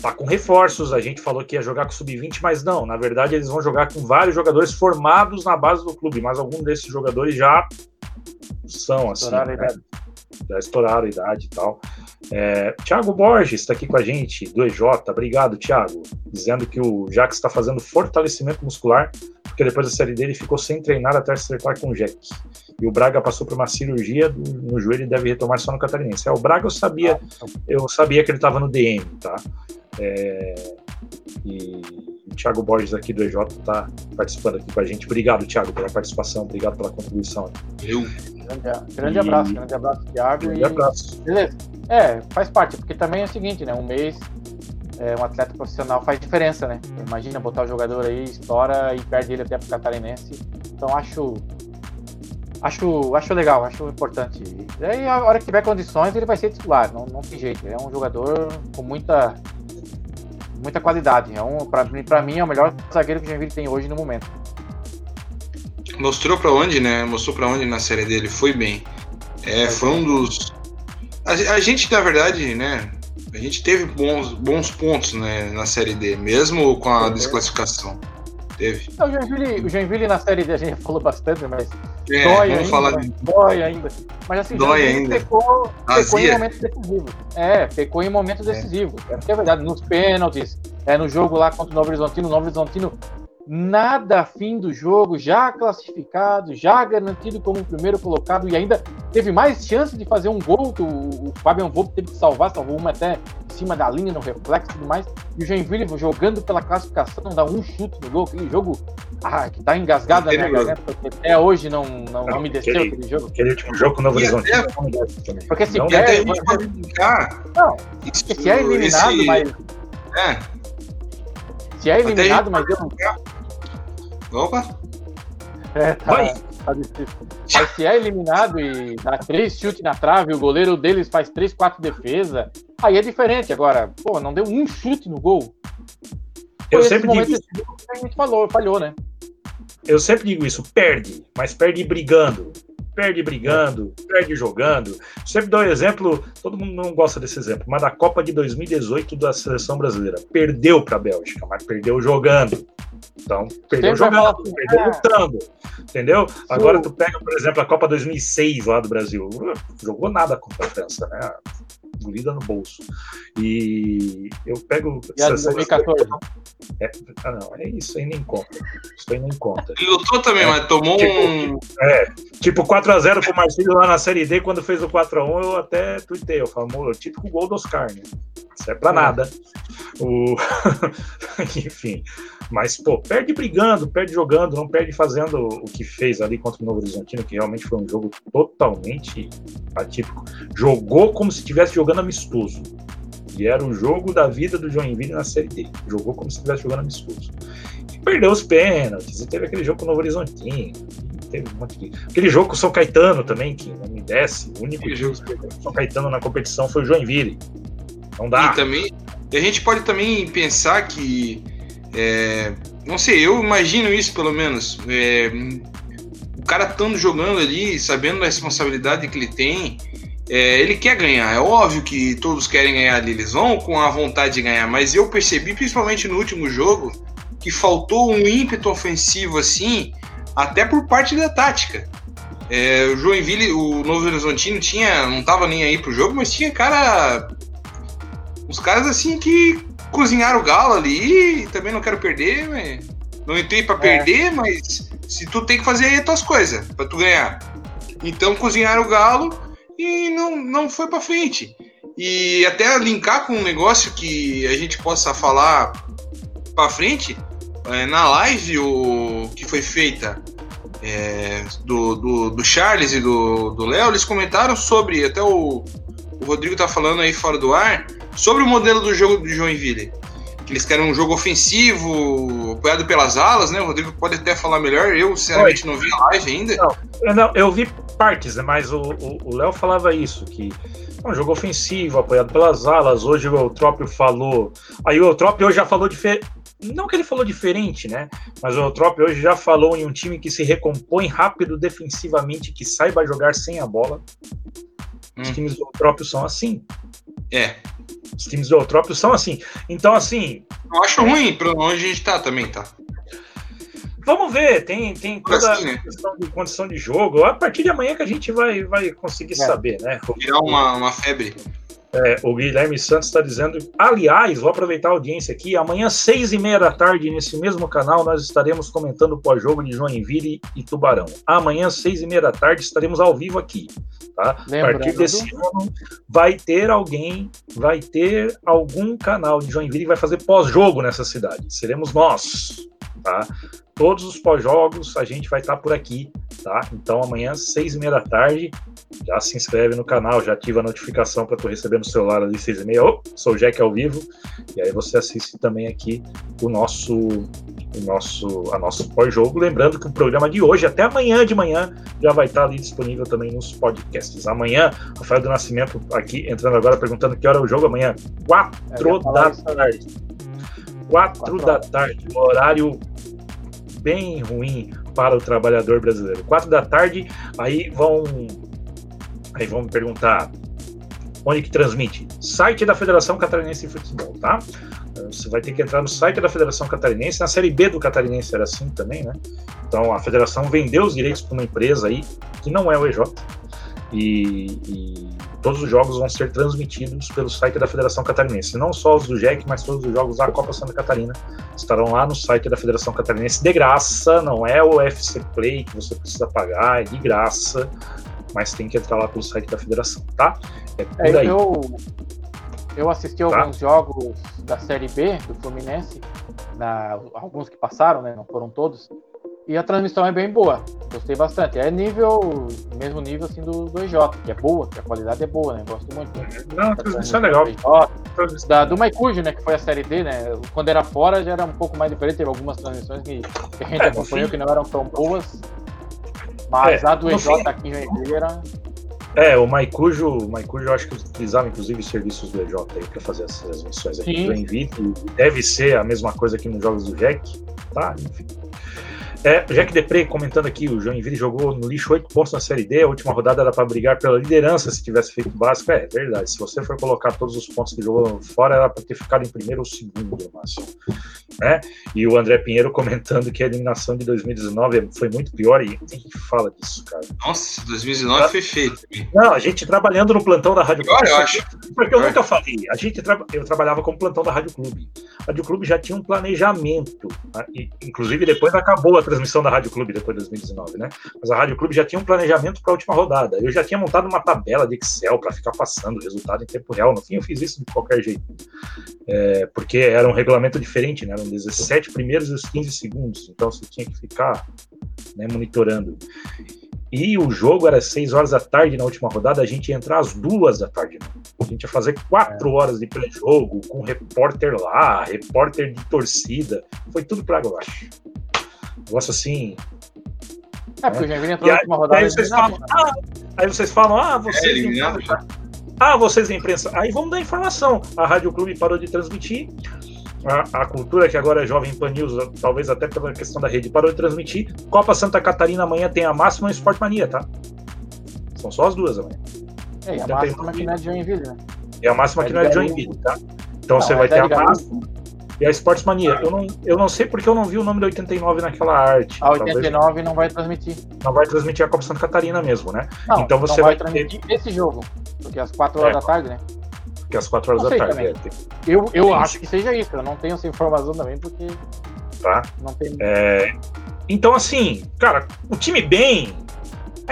Tá com reforços, a gente falou que ia jogar com sub-20, mas não, na verdade eles vão jogar com vários jogadores formados na base do clube, mas alguns desses jogadores já são assim, Estouraram né? já estouraram a idade e tal. É, Tiago Borges está aqui com a gente, do EJ. Obrigado, Tiago. Dizendo que o Jax está fazendo fortalecimento muscular, porque depois da série dele ficou sem treinar até acertar com o Jack. E o Braga passou por uma cirurgia no joelho e deve retomar só no Catarinense. É, o Braga eu sabia, eu sabia que ele estava no DM, tá? É, e o Thiago Borges aqui do EJ está participando aqui com a gente. Obrigado, Thiago, pela participação, obrigado pela contribuição. Eu. Grande, grande E- abraço, grande abraço, Thiago. Grande e- abraço. Beleza. É, faz parte, porque também é o seguinte, né? Um mês, é, um atleta profissional faz diferença, né? Imagina botar o jogador aí, estoura e perde ele até pro catarinense. Então acho. Acho, acho legal, acho importante. E aí, a hora que tiver condições, ele vai ser titular, não, não tem jeito. Ele é um jogador com muita, muita qualidade. É um, pra, mim- é o melhor zagueiro que o Joinville tem hoje no momento. Mostrou pra onde, né? Mostrou pra onde na série dele. Foi bem. É, foi um dos. A, a gente, na verdade, né? A gente teve bons, bons pontos né, na série D, mesmo com a Uhum. desclassificação. Teve. É, O Joinville, o Joinville na série D a gente falou bastante, mas É, dói ainda, falar né? de dói ainda. Mas assim, Dói ainda. Pecou, pecou em momentos decisivos. É, pecou em momentos decisivos. É, porque é verdade, nos pênaltis, é, no jogo lá contra o Novo Horizontino, o Novo Horizontino, nada fim do jogo, já classificado, já garantido como o primeiro colocado e ainda teve mais chance de fazer um gol. que O, o Fabian Volpe teve que salvar, salvou uma até em cima da linha, no reflexo e tudo mais. E o Joinville jogando pela classificação, dá um chute no gol, aquele jogo ah, que tá engasgado garganta, porque até hoje não, não, não me desceu aquele- aquele jogo. Aquele último jogo com o Novo Horizonte. até- não. Porque se Não a É, mas- pode brincar. Não, Isso, se é eliminado, esse- mas. É, Se é a eliminado, mas deu. brincar. Opa! É, tá, Vai. tá difícil. Mas se é eliminado e dá três chutes na trave, o goleiro deles faz três, quatro defesa, aí é diferente. Agora, pô, não deu um chute no gol. Eu sempre digo decisivo que a gente falou, falhou, né? eu sempre digo isso, perde, mas perde brigando. Perde brigando, perde jogando. Sempre dou um exemplo, todo mundo não gosta desse exemplo, mas da Copa de 2018 da seleção brasileira. Perdeu para a Bélgica, mas perdeu jogando. Então, perdeu Sempre jogando, assim, perdeu ah, lutando. Entendeu? Agora o- tu pega, por exemplo, a Copa 2006 lá do Brasil. Jogou nada contra a França, né? Engolida no bolso. E eu pego. E a de 2014? É, ah, não, é isso aí nem conta. Isso aí nem conta. Ele lutou também, é, mas tomou tipo, um. É, tipo 4x0 pro Marcílio lá na Série D, quando fez o 4x1, eu até tuitei, o famoso típico gol do Oscar, né? Isso é pra é. nada. O... <laughs> Enfim. Mas, pô, perde brigando, perde jogando, não perde fazendo o que fez ali contra o Novo Horizontino, que realmente foi um jogo totalmente atípico. Jogou como se estivesse jogando amistoso. E era o jogo da vida do Joinville na Série D. Jogou como se estivesse jogando amistoso. E perdeu os pênaltis, e teve aquele jogo com o Novo Horizontino. Teve um monte de... Aquele jogo com o São Caetano também, que não me desce. O único jogo que o São Caetano na competição foi o Joinville. Não dá. E também. E a gente pode também pensar que. É, não sei, eu imagino isso pelo menos. É, o cara estando jogando ali, sabendo da responsabilidade que ele tem, é, ele quer ganhar. É óbvio que todos querem ganhar ali, eles vão com a vontade de ganhar, mas eu percebi, principalmente no último jogo, que faltou um ímpeto ofensivo assim, até por parte da tática. É, o Joinville, o Novo Horizontino tinha, não tava nem aí pro jogo, mas tinha cara os caras assim que cozinharam o galo ali, também não quero perder, mas não entrei para é. perder, mas se tu tem que fazer aí as tuas coisas para tu ganhar. Então cozinharam o galo e não, não foi para frente. E até linkar com um negócio que a gente possa falar para frente, é, na live o, que foi feita é, do, do, do, Charles e do Léo, eles comentaram sobre, até o, o Rodrigo tá falando aí fora do ar, Sobre o modelo do jogo do Joinville, eles querem um jogo ofensivo, apoiado pelas alas, né? O Rodrigo pode até falar melhor. Eu, sinceramente, Oi. não vi a live ainda. Não, não eu vi partes, né? mas o Léo falava isso, que é um jogo ofensivo, apoiado pelas alas. Hoje o Eutrópio falou. Aí o Eutrópio hoje já falou diferente. Não que ele falou diferente, né? Mas o Eutrópio hoje já falou em um time que se recompõe rápido defensivamente, que saiba jogar sem a bola. Os hum. times do Eutrópio são assim. É, os times do Eutrópio são assim. Então, assim. Eu acho ruim para onde a gente tá também, tá? Vamos ver, tem, tem toda assim, né? a questão de condição de jogo. A partir de amanhã que a gente vai, vai conseguir é. saber, né? Virar uma, uma febre. É, o Guilherme Santos está dizendo. Aliás, vou aproveitar a audiência aqui. Amanhã, seis e meia da tarde, nesse mesmo canal, nós estaremos comentando o pós-jogo de Joinville e Tubarão. Amanhã, seis e meia da tarde, estaremos ao vivo aqui. Tá? a partir desse ano, vai ter alguém, vai ter algum canal de Joinville que vai fazer pós-jogo nessa cidade. Seremos nós. Tá? Todos os pós-jogos a gente vai estar por aqui, tá? Então amanhã, seis e meia da tarde, já se inscreve no canal, já ativa a notificação para tu receber no celular ali seis e meia. Oh, sou o Jack ao vivo e aí você assiste também aqui o nosso, o nosso, a nosso pós-jogo. Lembrando que o programa de hoje até amanhã de manhã já vai estar ali disponível também nos podcasts. Amanhã, Rafael do Nascimento aqui entrando agora perguntando que hora é o jogo amanhã. Quatro da tarde. Quatro da tarde, horário bem ruim para o trabalhador brasileiro. Quatro da tarde, aí vão, aí vão me perguntar onde que transmite? Site da Federação Catarinense de Futebol, tá? Você vai ter que entrar no site da Federação Catarinense. Na Série B do Catarinense era assim também, né? Então a federação vendeu os direitos para uma empresa aí que não é o EJ. E, e todos os jogos vão ser transmitidos pelo site da Federação Catarinense. Não só os do JEC, mas todos os jogos da Copa Santa Catarina estarão lá no site da Federação Catarinense de graça. Não é o FC Play que você precisa pagar, é de graça, mas tem que entrar lá pelo site da Federação, tá? É por é, aí. Eu, eu assisti tá? alguns jogos da Série B do Fluminense, na, alguns que passaram, né? Não foram todos. E a transmissão é bem boa. Gostei bastante. É nível, mesmo nível assim do, do EJ, que é boa, que a qualidade é boa, né? Gosto muito. Não, a transmissão é legal. EJ, da, do Maicujo, né? Que foi a série D, né? Quando era fora já era um pouco mais diferente. Teve algumas transmissões que, que a gente é, acompanhou que não eram tão boas. Mas é, a do EJ fim... aqui em Joinville. É, o Maicujo, o Maicujo eu acho que utilizava inclusive os serviços do EJ aí para fazer essas transmissões aqui Sim. do Joinville. Deve ser a mesma coisa aqui nos jogos do Jack, tá? Enfim. É, Jack Depre comentando aqui, o Joinville jogou no lixo 8 pontos na Série D, a última rodada era para brigar pela liderança se tivesse feito básico. É, verdade, se você for colocar todos os pontos que jogou fora, era para ter ficado em primeiro ou segundo, no máximo. Né? E o André Pinheiro <laughs> comentando que a eliminação de 2019 foi muito pior, e quem fala disso, cara? Nossa, 2019 foi feito. Não, a gente trabalhando no plantão da Rádio Clube. eu acho. Porque eu nunca falei, a gente tra... eu trabalhava como plantão da Rádio Clube. A Rádio Clube já tinha um planejamento, né? e, inclusive depois acabou a transmissão da Rádio Clube depois de 2019, né? Mas a Rádio Clube já tinha um planejamento para a última rodada. Eu já tinha montado uma tabela de Excel para ficar passando o resultado em tempo real. No fim, eu fiz isso de qualquer jeito. É, porque era um regulamento diferente, né? Eram 17 primeiros e os 15 segundos. Então você tinha que ficar né, monitorando. E o jogo era 6 horas da tarde na última rodada, a gente ia entrar às duas da tarde. A gente ia fazer 4 é. horas de pré-jogo, com repórter lá, repórter de torcida. Foi tudo pra água abaixo. Negócio assim. É, porque o Joinville entrou na última rodada. Aí vocês, falam, ah, aí vocês falam, ah, vocês. É, ah, vocês da imprensa. Aí vamos dar informação. A Rádio Clube parou de transmitir. A, a, cultura, que agora é Jovem Pan News, talvez até pela questão da rede, parou de transmitir. Copa Santa Catarina amanhã tem a máxima e Sport Mania, tá? São só as duas amanhã. É, e a máxima aqui não é de Joinville, né? É a máxima aqui não é de Joinville, tá? Então não, você vai ter a máxima e a Sports Mania. Eu não, eu não sei porque eu não vi o nome da 89 naquela arte. A 89 Talvez... não vai transmitir. Não vai transmitir a Copa Santa Catarina mesmo, né? Não, então você não vai, vai transmitir ter... esse jogo. Porque às 4 horas é, da tarde, né? Porque às 4 horas da tarde. É, tem... Eu, eu acho que seja isso. Eu não tenho essa informação também, porque. Tá. Não tem... É... Então, assim, cara, o time bem,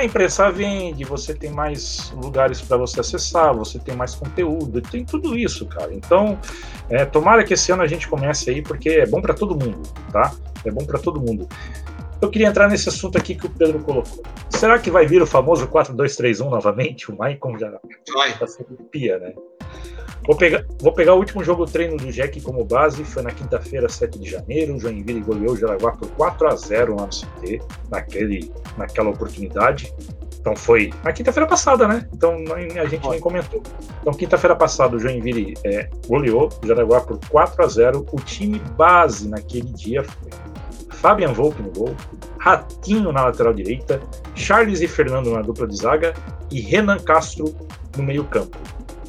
a imprensa vende, você tem mais lugares para você acessar, você tem mais conteúdo, tem tudo isso, cara. Então, é, tomara que esse ano a gente comece aí, porque é bom para todo mundo, tá? É bom para todo mundo. Eu queria entrar nesse assunto aqui que o Pedro colocou. Será que vai vir o famoso 4-2-3-1 novamente? O Maicon já está sendo pia, né? Vou pegar, vou pegar o último jogo treino do Jack como base, foi na quinta-feira, 7 de janeiro. O Joinville goleou o Jaraguá por 4 a 0 lá no CT, naquele, naquela oportunidade. Então foi na quinta-feira passada, né? Então a gente nem comentou. Então, quinta-feira passada, o Joinville é, goleou o Jaraguá por 4 a 0 O time base naquele dia foi Fabian Volpe no gol, Ratinho na lateral direita, Charles e Fernando na dupla de zaga e Renan Castro no meio-campo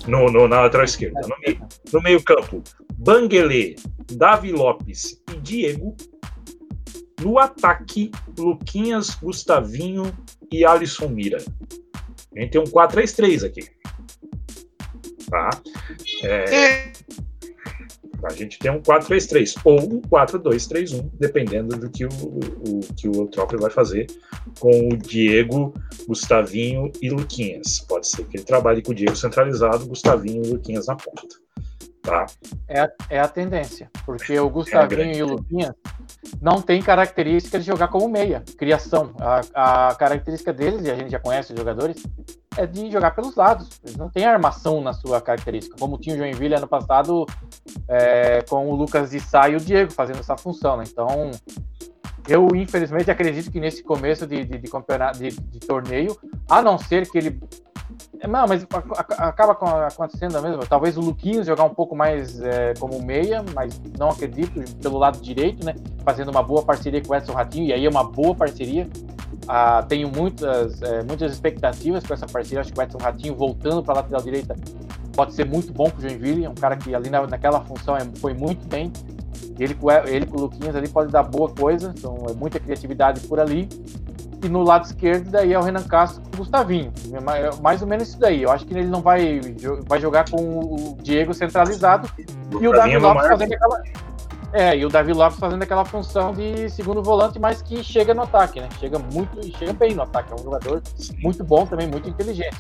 no, no, na lateral esquerda. No meio, no meio campo, Banguele, Davi Lopes e Diego. No ataque, Luquinhas, Gustavinho e Alisson Mira. A gente tem um 4-3-3 aqui. Tá? É, é. A gente tem um 4-3-3 ou um 4-2-3-1, dependendo do que o, o, que o Eutrópio vai fazer com o Diego, Gustavinho e Luquinhas. Pode ser que ele trabalhe com o Diego centralizado, Gustavinho e Luquinhas na ponta. Tá? É, a, é a tendência, porque o Gustavinho é e o Luquinhas não tem característica de jogar como meia, criação. A, a característica deles, e a gente já conhece os jogadores, é de jogar pelos lados. Eles não têm armação na sua característica, como tinha o Joinville ano passado é, com o Lucas de Sá e o Diego fazendo essa função. Né? Então, eu, infelizmente, acredito que nesse começo de, de, de campeonato, de, de, torneio, a não ser que ele. Não, mas acaba acontecendo a mesma. Talvez o Luquinhos jogar um pouco mais é, como meia, mas não acredito, pelo lado direito, né? Fazendo uma boa parceria com o Edson Ratinho, e aí é uma boa parceria. Ah, tenho muitas, é, muitas expectativas com essa parceria. Acho que o Edson Ratinho voltando para a lateral direita pode ser muito bom para o Joinville. É um cara que ali na, naquela função é, foi muito bem. Ele, ele com o Luquinhas ali pode dar boa coisa, então é muita criatividade por ali. E no lado esquerdo, daí é o Renan Castro com o Gustavinho. É, é mais ou menos isso daí. Eu acho que ele não vai, vai jogar com o Diego centralizado e o Davi Lopes fazendo aquela. É, e o Davi Lopes fazendo aquela função de segundo volante, mas que chega no ataque, né? Chega muito e chega bem no ataque. É um jogador muito bom também, muito inteligente.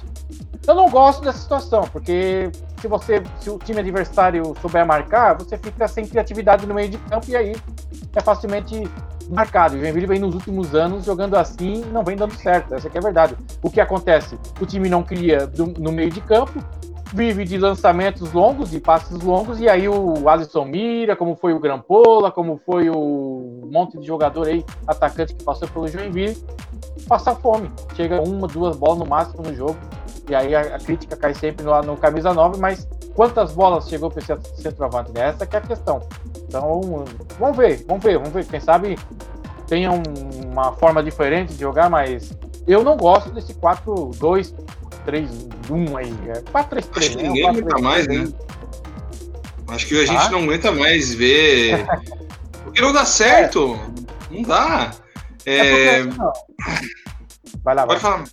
Eu não gosto dessa situação, porque se você, se o time adversário souber marcar, você fica sem criatividade no meio de campo e aí é facilmente marcado. O vem nos últimos anos jogando assim não vem dando certo. Essa é a verdade. O que acontece? O time não cria do, no meio de campo, vive de lançamentos longos, de passes longos, e aí o Alisson Mira, como foi o Grampola, como foi o monte de jogador aí, atacante que passou pelo Joinville, passa fome. Chega uma, duas bolas no máximo no jogo e aí a, a crítica cai sempre no, no, camisa 9, mas quantas bolas chegou para esse centroavante? Né? Essa é a questão. Então, vamos ver, vamos ver, vamos ver. Quem sabe tenha um, uma forma diferente de jogar, mas eu não gosto desse 4-2-3-1 aí. É 4-3-3. Acho que né? ninguém aguenta mais, né? Acho que a gente ah? não aguenta mais ver. <laughs> Porque não dá certo. É. Não dá. É... É não. Vai lá, vai. Pode falar.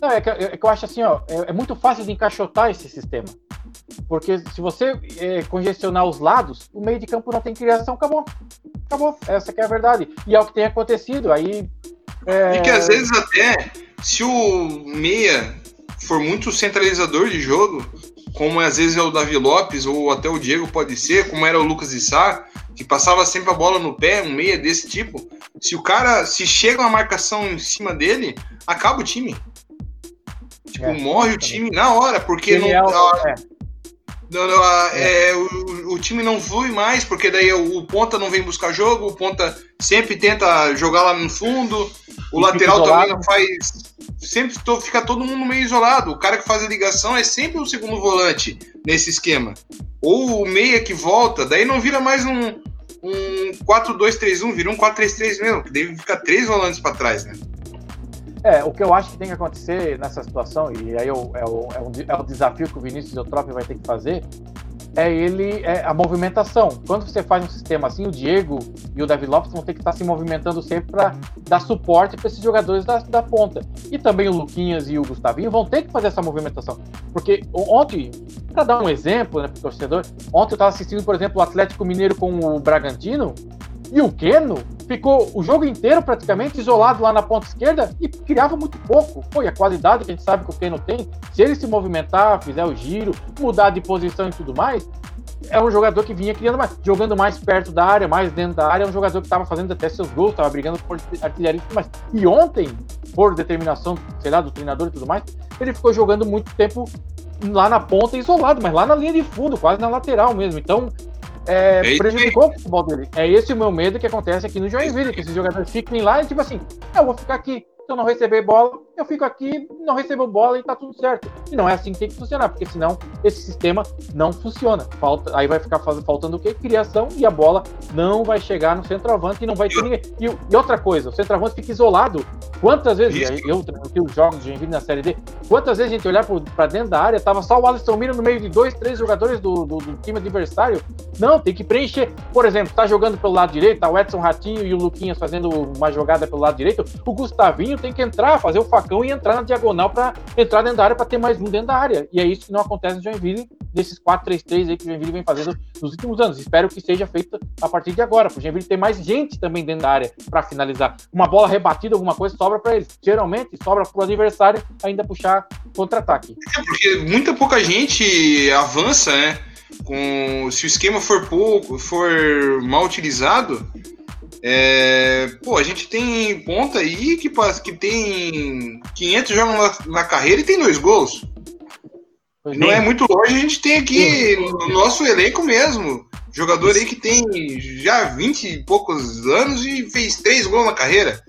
Não, é que, é que eu acho assim, ó, é, é, muito fácil de encaixotar esse sistema. Porque se você é, congestionar os lados, o meio de campo não tem criação, acabou. Acabou. Essa que é a verdade. E é o que tem acontecido. Aí. É... E que às vezes até, se o meia for muito centralizador de jogo, como às vezes é o Davi Lopes ou até o Diego pode ser, como era o Lucas Issá, que passava sempre a bola no pé, um meia desse tipo. Se o cara, se chega uma marcação em cima dele, acaba o time. Tipo, é, morre o time na hora, porque não, é a, não, não, a, é. é. o, o, time não flui mais, porque daí o, o, ponta não vem buscar jogo, o ponta sempre tenta jogar lá no fundo, o e lateral também não faz. Sempre to, fica todo mundo meio isolado. O cara que faz a ligação é sempre o segundo volante nesse esquema. Ou o meia que volta, daí não vira mais um, um 4-2-3-1, vira um 4-3-3 mesmo, que deve ficar três volantes para trás, né? É, o que eu acho que tem que acontecer nessa situação, e aí é o, é o, é o desafio que o Vinícius Eutrópio vai ter que fazer, é ele é a movimentação. Quando você faz um sistema assim, o Diego e o David Lopes vão ter que estar se movimentando sempre para dar suporte para esses jogadores da, da ponta. E também o Luquinhas e o Gustavinho vão ter que fazer essa movimentação. Porque ontem, para dar um exemplo né, para o torcedor, ontem eu estava assistindo, por exemplo, o Atlético Mineiro com o Bragantino, e o Keno ficou o jogo inteiro praticamente isolado lá na ponta esquerda e criava muito pouco. E a qualidade que a gente sabe que o Keno tem, se ele se movimentar, fizer o giro, mudar de posição e tudo mais, é um jogador que vinha criando mais, jogando mais perto da área, mais dentro da área, é um jogador que estava fazendo até seus gols, estava brigando por artilharia e tudo mais. E ontem, por determinação, sei lá, do treinador e tudo mais, ele ficou jogando muito tempo lá na ponta isolado, mas lá na linha de fundo, quase na lateral mesmo. Então, é, prejudicou o futebol dele. É esse o meu medo que acontece aqui no Joinville, que esses jogadores fiquem lá e tipo assim, eu vou ficar aqui. Se eu não receber bola, eu fico aqui, não recebo bola e tá tudo certo. E não é assim que tem que funcionar, porque senão esse sistema não funciona. Falta, aí vai ficar faltando o quê? Criação e a bola não vai chegar no centroavante e não vai ter ninguém. E, e outra coisa, o centroavante fica isolado. Quantas vezes, eu tenho os jogos de Joinville na Série D, quantas vezes a gente olhar para dentro da área, tava só o Alisson Mira no meio de dois, três jogadores do, do, do, time adversário? Não, tem que preencher. Por exemplo, tá jogando pelo lado direito, tá o Edson Ratinho e o Luquinhas fazendo uma jogada pelo lado direito, o Gustavinho tem que entrar, fazer o facão e entrar na diagonal para entrar dentro da área para ter mais um dentro da área. E é isso que não acontece no Joinville, desses 4-3-3 aí que o Joinville vem fazendo nos últimos anos. Espero que seja feito a partir de agora, para o Joinville ter mais gente também dentro da área para finalizar. Uma bola rebatida, alguma coisa, sobra para eles. Geralmente sobra para o adversário ainda puxar contra-ataque. É porque muita pouca gente avança, né? Com, se o esquema for pouco, for mal utilizado, é, pô, a gente tem ponta aí que, que tem 500 jogos na, na carreira e tem dois gols. Pois não é. é muito longe, a gente tem aqui no nosso elenco mesmo. Jogador aí que tem já 20 e poucos anos e fez três gols na carreira.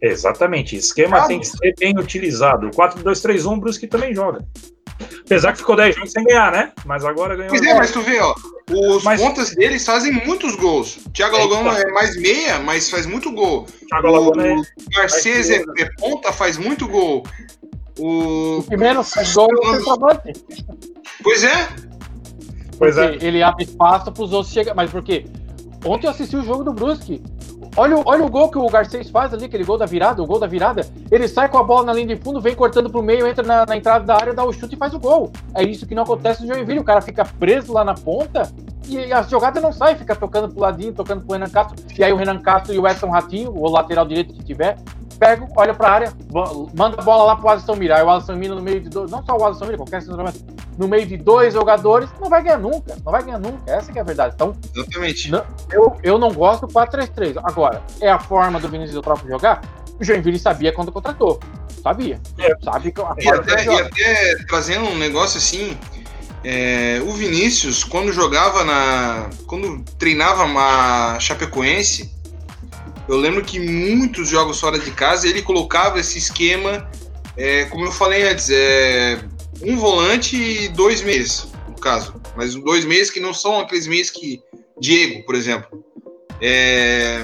Exatamente. Esquema tem que ser bem utilizado. 4-2-3-1, Brusque também joga. Apesar que ficou 10 jogos sem ganhar, né? Mas agora ganhou. Pois é, mas tu vê, ó. Os mas... pontas deles fazem muitos gols. Thiago Alagão é mais meia, mas faz muito gol. Thiago o é... Garcês é, é, ponta, faz muito gol. O, o menos faz gol é o centroavante. Pois é. Pois é. Ele abre espaço para os outros chegar. Mas por quê? Ontem eu assisti o jogo do Brusque. Olha, olha o gol que o Garcês faz ali, aquele gol da virada, o gol da virada. Ele sai com a bola na linha de fundo, vem cortando pro meio, entra na, na entrada da área, dá o chute e faz o gol. É isso que não acontece no Joinville. O cara fica preso lá na ponta e a jogada não sai, fica tocando pro ladinho, tocando pro Renan Castro. E aí o Renan Castro e o Edson Ratinho, o lateral direito que tiver, pega, olha pra área, manda a bola lá pro Alisson Mira. Aí o Alisson Mira no meio de dois, não só o Alisson Mira, qualquer centroavante, no meio de dois jogadores, não vai ganhar nunca, não vai ganhar nunca. Essa é a verdade. Então, Exatamente. Não, eu, eu não gosto do 4-3-3. Agora, é a forma do Vinícius do Tropa jogar? O Joinville sabia quando contratou. Sabia. É. Sabe que a e até, e até trazendo um negócio assim, é, o Vinícius, quando jogava na. Quando treinava a Chapecoense, eu lembro que muitos jogos fora de casa ele colocava esse esquema, é, como eu falei antes, é, um volante e dois meses, no caso. Mas dois meses que não são aqueles meses que. Diego, por exemplo. É,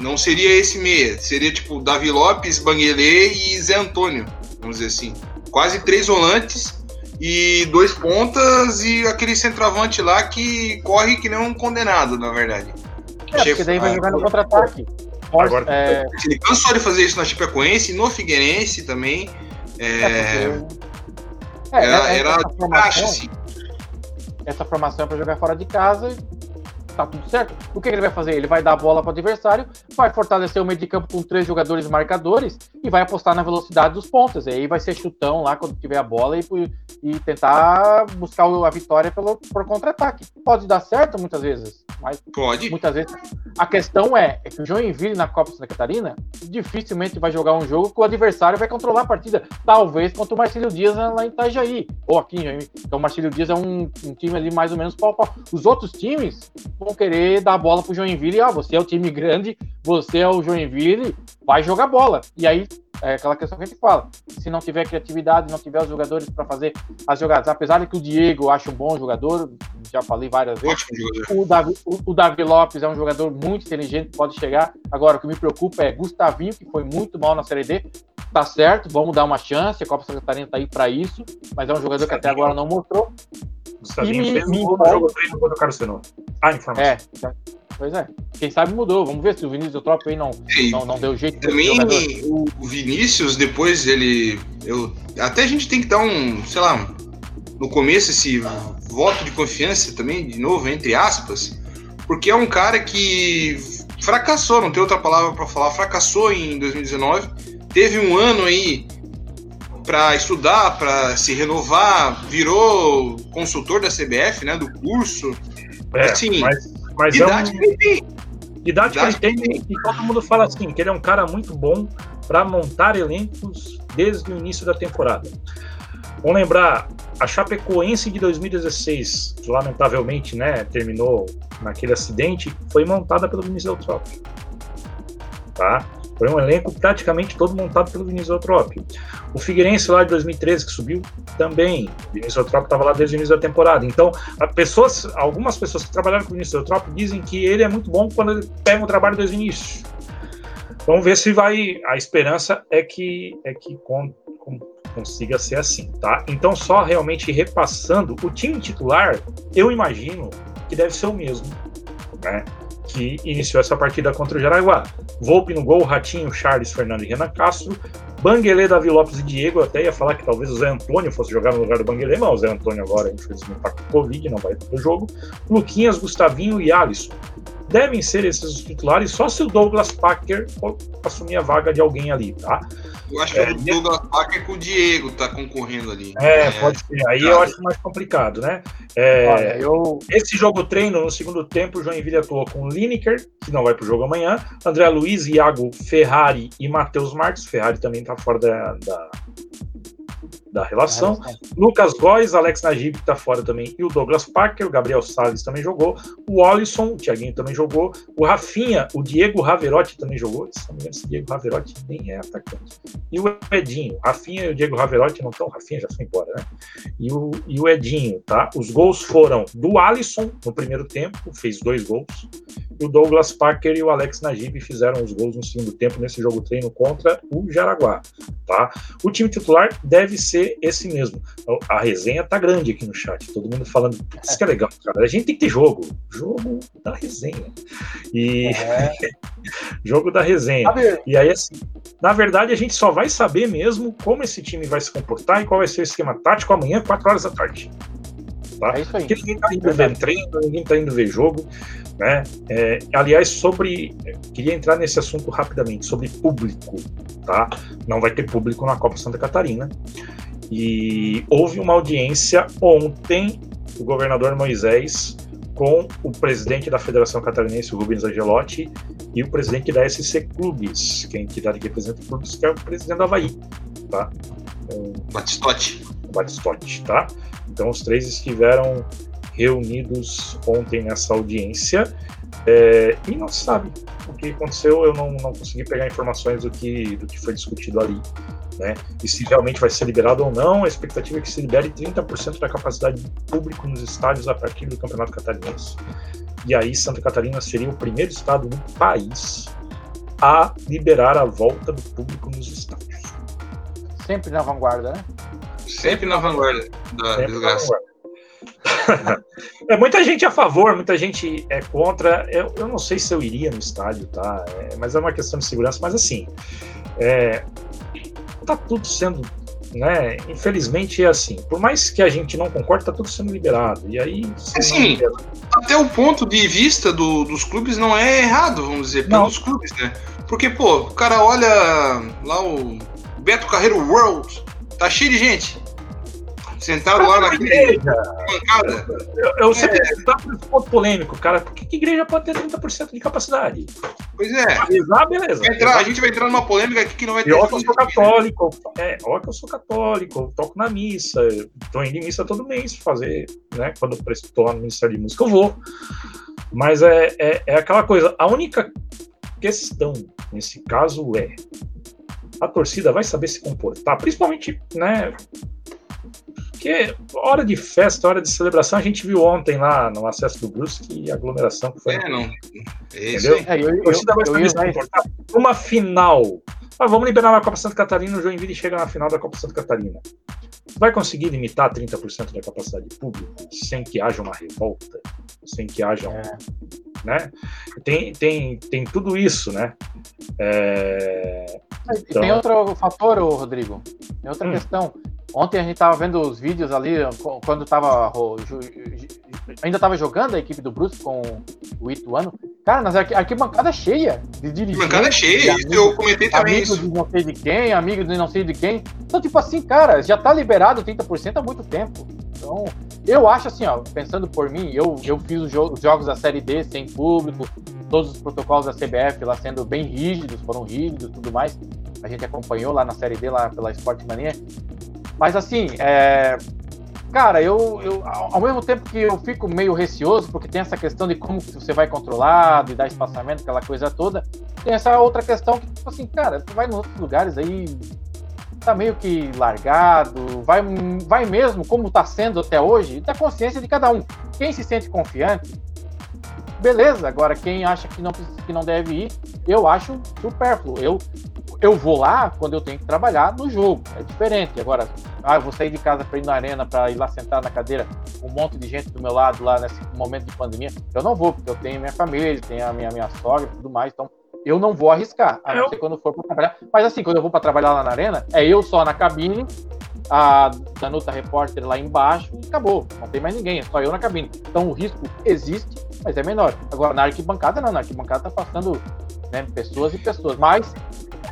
não seria esse meia, seria tipo Davi Lopes, Banguelê e Zé Antônio, vamos dizer assim. Quase três volantes e dois pontas e aquele centroavante lá que corre que nem um condenado, na verdade. É, porque daí vai jogar no contra-ataque. Agora, é... Ele cansou de fazer isso na Chapecoense, no Figueirense também. É... É, porque... é era, é, era caixa, assim. Essa formação é para jogar fora de casa tá tudo certo. O que, que ele vai fazer? Ele vai dar a bola para o adversário, vai fortalecer o meio de campo com três jogadores marcadores e vai apostar na velocidade dos pontas. E aí vai ser chutão lá quando tiver a bola e, e tentar buscar a vitória pelo, por contra-ataque. Pode dar certo muitas vezes, mas Pode. muitas vezes. A questão é, é que o Joinville na Copa Santa Catarina dificilmente vai jogar um jogo que o adversário vai controlar a partida. Talvez contra o Marcelo Dias lá em Itajaí, ou aqui em Joinville. Então o Marcelo Dias é um, um time ali mais ou menos pau, pau. Os outros times vão querer dar a bola pro Joinville. Ah, você é o time grande, você é o Joinville, vai jogar bola. E aí é aquela questão que a gente fala. Se não tiver criatividade, não tiver os jogadores para fazer as jogadas, apesar de que o Diego eu acho um bom jogador, já falei várias vezes. O Davi, o, o Davi Lopes é um jogador muito inteligente, pode chegar. Agora, o que me preocupa é Gustavinho, que foi muito mal na Série D. Tá certo, vamos dar uma chance. A Copa Santa Catarina tá aí para isso, mas é um jogador que até agora não mostrou. Gustavinho e fez um gol no jogo treino contra o Carlos Fenômeno. Ah, informação. É, pois é. Quem sabe mudou. Vamos ver se o Vinícius Eutrópio aí não, não, não deu jeito. Também o Vinícius, depois ele. Eu, até a gente tem que dar um, sei lá, no começo esse voto de confiança também, de novo, entre aspas, porque é um cara que fracassou, não tem outra palavra para falar, fracassou em 2019, teve um ano aí para estudar, para se renovar, virou consultor da CBF, né, do curso. É, assim, mas, mas idade é um... que ele tem. Idade, idade que ele tem, e todo mundo fala assim, que ele é um cara muito bom para montar elencos desde o início da temporada. Vamos lembrar, a Chapecoense de 2016, que lamentavelmente né, terminou naquele acidente, foi montada pelo Vinícius Eutrópio. Tá? Foi um elenco praticamente todo montado pelo Vinícius Eutrópio. O Figueirense lá de 2013 que subiu também. O Vinícius Eutrópio estava lá desde o início da temporada. Então, pessoas, algumas pessoas que trabalharam com o Vinícius Eutrópio dizem que ele é muito bom quando ele pega o trabalho desde o início. Vamos ver se vai. A esperança é que é que consiga ser assim, tá? Então, só realmente repassando, o time titular, eu imagino que deve ser o mesmo, né? Que iniciou essa partida contra o Jaraguá. Volpe no gol, Ratinho, Charles, Fernando e Renan Castro. Banguelê, Davi Lopes e Diego. Eu até ia falar que talvez o Zé Antônio fosse jogar no lugar do Banguelê, mas o Zé Antônio agora, infelizmente, está com Covid, não vai para o jogo. Luquinhas, Gustavinho e Alisson devem ser esses os titulares, só se o Douglas Packer assumir a vaga de alguém ali, tá? Eu acho é, que o Douglas Packer com o Diego tá concorrendo ali. É, é pode ser. Aí eu acho mais complicado, né? É, Olha, eu... Esse jogo treino, no segundo tempo, o Joinville atuou com Lineker, que não vai pro jogo amanhã, André Luiz, Iago Ferrari e Matheus Marques. Ferrari também tá fora da, da da relação. Lucas Góes, Alex Najib está fora também, e o Douglas Parker, o Gabriel Salles também jogou, o Alisson, o Thiaguinho também jogou, o Rafinha, o Diego Raverotti também jogou, se não me engano, esse Diego Raverotti nem é atacante. E o Edinho, Rafinha e o Diego Raverotti não estão, Rafinha já foi embora, né? E o, e o Edinho, tá? Os gols foram do Alisson no primeiro tempo, fez dois gols, e o Douglas Parker e o Alex Najib fizeram os gols no segundo tempo nesse jogo treino contra o Jaraguá, tá? O time titular deve ser esse mesmo. A resenha tá grande aqui no chat, todo mundo falando, isso que é legal, cara. A gente tem que ter jogo, jogo da resenha. E é. <laughs> jogo da resenha. E aí assim, na verdade a gente só vai saber mesmo como esse time vai se comportar e qual vai ser o esquema tático amanhã, 4 horas da tarde. Tá? É isso aí. Porque ninguém tá indo ver treino, ninguém tá indo ver jogo. Né? É, aliás, sobre. Queria entrar nesse assunto rapidamente, sobre público. Tá? Não vai ter público na Copa Santa Catarina. E houve uma audiência ontem do governador Moisés com o presidente da Federação Catarinense, o Rubens Angelotti, e o presidente da SC Clubes, que é a entidade que representa o clubes, que é o presidente do Havaí. Tá? Um, Batistote. Batistote, tá? Então os três estiveram reunidos ontem nessa audiência é, e não se sabe o que aconteceu, eu não, não consegui pegar informações do que, do que foi discutido ali. Né? E se realmente vai ser liberado ou não, a expectativa é que se libere 30% da capacidade de público nos estádios a partir do Campeonato Catarinense. E aí Santa Catarina seria o primeiro estado do país a liberar a volta do público nos estádios. Sempre na vanguarda, né? Sempre na vanguarda da Sempre na desgraça. <laughs> é muita gente a favor, muita gente é contra. Eu, eu não sei se eu iria no estádio, tá? É, mas é uma questão de segurança. Mas assim, é, tá tudo sendo, né? Infelizmente é assim. Por mais que a gente não concorde, tá tudo sendo liberado. E aí, Assim, não Até o ponto de vista do- dos clubes não é errado, vamos dizer, Não. pelos clubes, né? Porque, pô, o cara olha lá o Beto Carreiro World, tá cheio de gente. Sentaram lá naquele igreja, bancada. eu, eu sempre tá por esse ponto polêmico, cara. Por que, que igreja pode ter 30% de capacidade? Pois é. Rezar, beleza. Vai entrar- a gente vai entrar numa polêmica aqui que não vai E ó que eu sou católico, é, ó que eu sou católico, eu toco na missa, tô indo em missa todo mês fazer, né? Quando eu estou lá no Ministério de Música, eu vou. Mas é, é, é aquela coisa, a única questão nesse caso é a torcida vai saber se comportar, principalmente, né? Porque hora de festa, hora de celebração, a gente viu ontem lá no acesso do Brusque a aglomeração que foi. É, não. Isso Entendeu? aí. É, eu, eu, A. Uma final. Ah, vamos liberar na Copa Santa Catarina, o Joinville chega na final da Copa Santa Catarina. Vai conseguir limitar 30% da capacidade pública sem que haja uma revolta, sem que haja, um- É. né? Tem, tem, tem tudo isso, né? É, E Então- tem outro fator, Rodrigo. Tem outra Hum. questão. Ontem a gente tava vendo os vídeos ali, quando tava. ro- ju- ju- ainda tava jogando a equipe do Bruce com o Ituano. Cara, nas arqui- arquibancada cheia de dirigentes. Bancada cheia, de isso eu comentei também Amigo isso. de não sei de quem, amigo de não sei de quem. Então, tipo assim, cara, já tá liberado 30% há muito tempo. Então, eu acho assim, ó, pensando por mim, eu, eu fiz os, jo- os jogos da Série D sem público, todos os protocolos da CBF lá sendo bem rígidos, foram rígidos e tudo mais. A gente acompanhou lá na Série D, lá pela Sport Mania. Mas assim, é, Cara, eu, eu, ao mesmo tempo que eu fico meio receoso, porque tem essa questão de como você vai controlar, de dar espaçamento, aquela coisa toda, tem essa outra questão que, tipo assim, cara, tu vai nos outros lugares aí, tá meio que largado, vai, vai mesmo, como tá sendo até hoje, da consciência de cada um. Quem se sente confiante, beleza. Agora, quem acha que não, que não deve ir, eu acho supérfluo. Eu, eu vou lá quando eu tenho que trabalhar no jogo, é diferente. Agora, ah, eu vou sair de casa para ir na arena, para ir lá sentar na cadeira, com um monte de gente do meu lado lá nesse momento de pandemia, eu não vou, porque eu tenho minha família, tenho a minha, minha sogra e tudo mais, então eu não vou arriscar, a não ser quando for para trabalhar. Mas assim, quando eu vou para trabalhar lá na arena, é eu só na cabine, a Danuta repórter lá embaixo e acabou. Não tem mais ninguém, é só eu na cabine. Então o risco existe, mas é menor. Agora, na arquibancada, não. Na arquibancada tá passando né, pessoas e pessoas. Mas,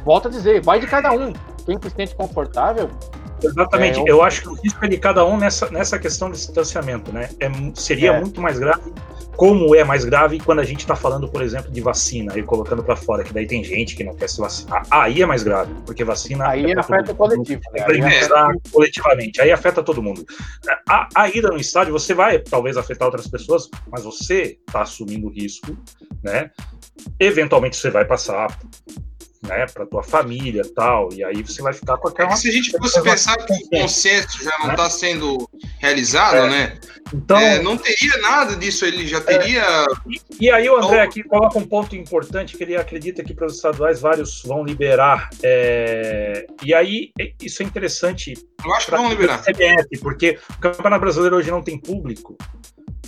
volto a dizer, vai de cada um. Quem se sente confortável, Exatamente. É, eu- eu... acho que o risco é de cada um nessa, nessa questão de distanciamento, né? É, seria É. muito mais grave, como é mais grave quando a gente está falando, por exemplo, de vacina e colocando para fora, que daí tem gente que não quer se vacinar. Aí é mais grave, porque vacina. aí é afeta o todo mundo. coletivo. né? Coletivamente, aí afeta todo mundo. A, a ida no estádio, você vai talvez afetar outras pessoas, mas você está assumindo o risco, né? Eventualmente você vai passar, né, para tua família e tal, e aí você vai ficar com É aquela. que se a gente fosse pensar que o consenso já não está sendo realizado, né? Então, É, não teria nada disso, ele já teria. E aí o André Então- aqui coloca um ponto importante que ele acredita que para os estaduais vários vão liberar. é, E aí é- isso é interessante Eu acho que vão liberar. CBF, porque o Campeonato Brasileiro hoje não tem público.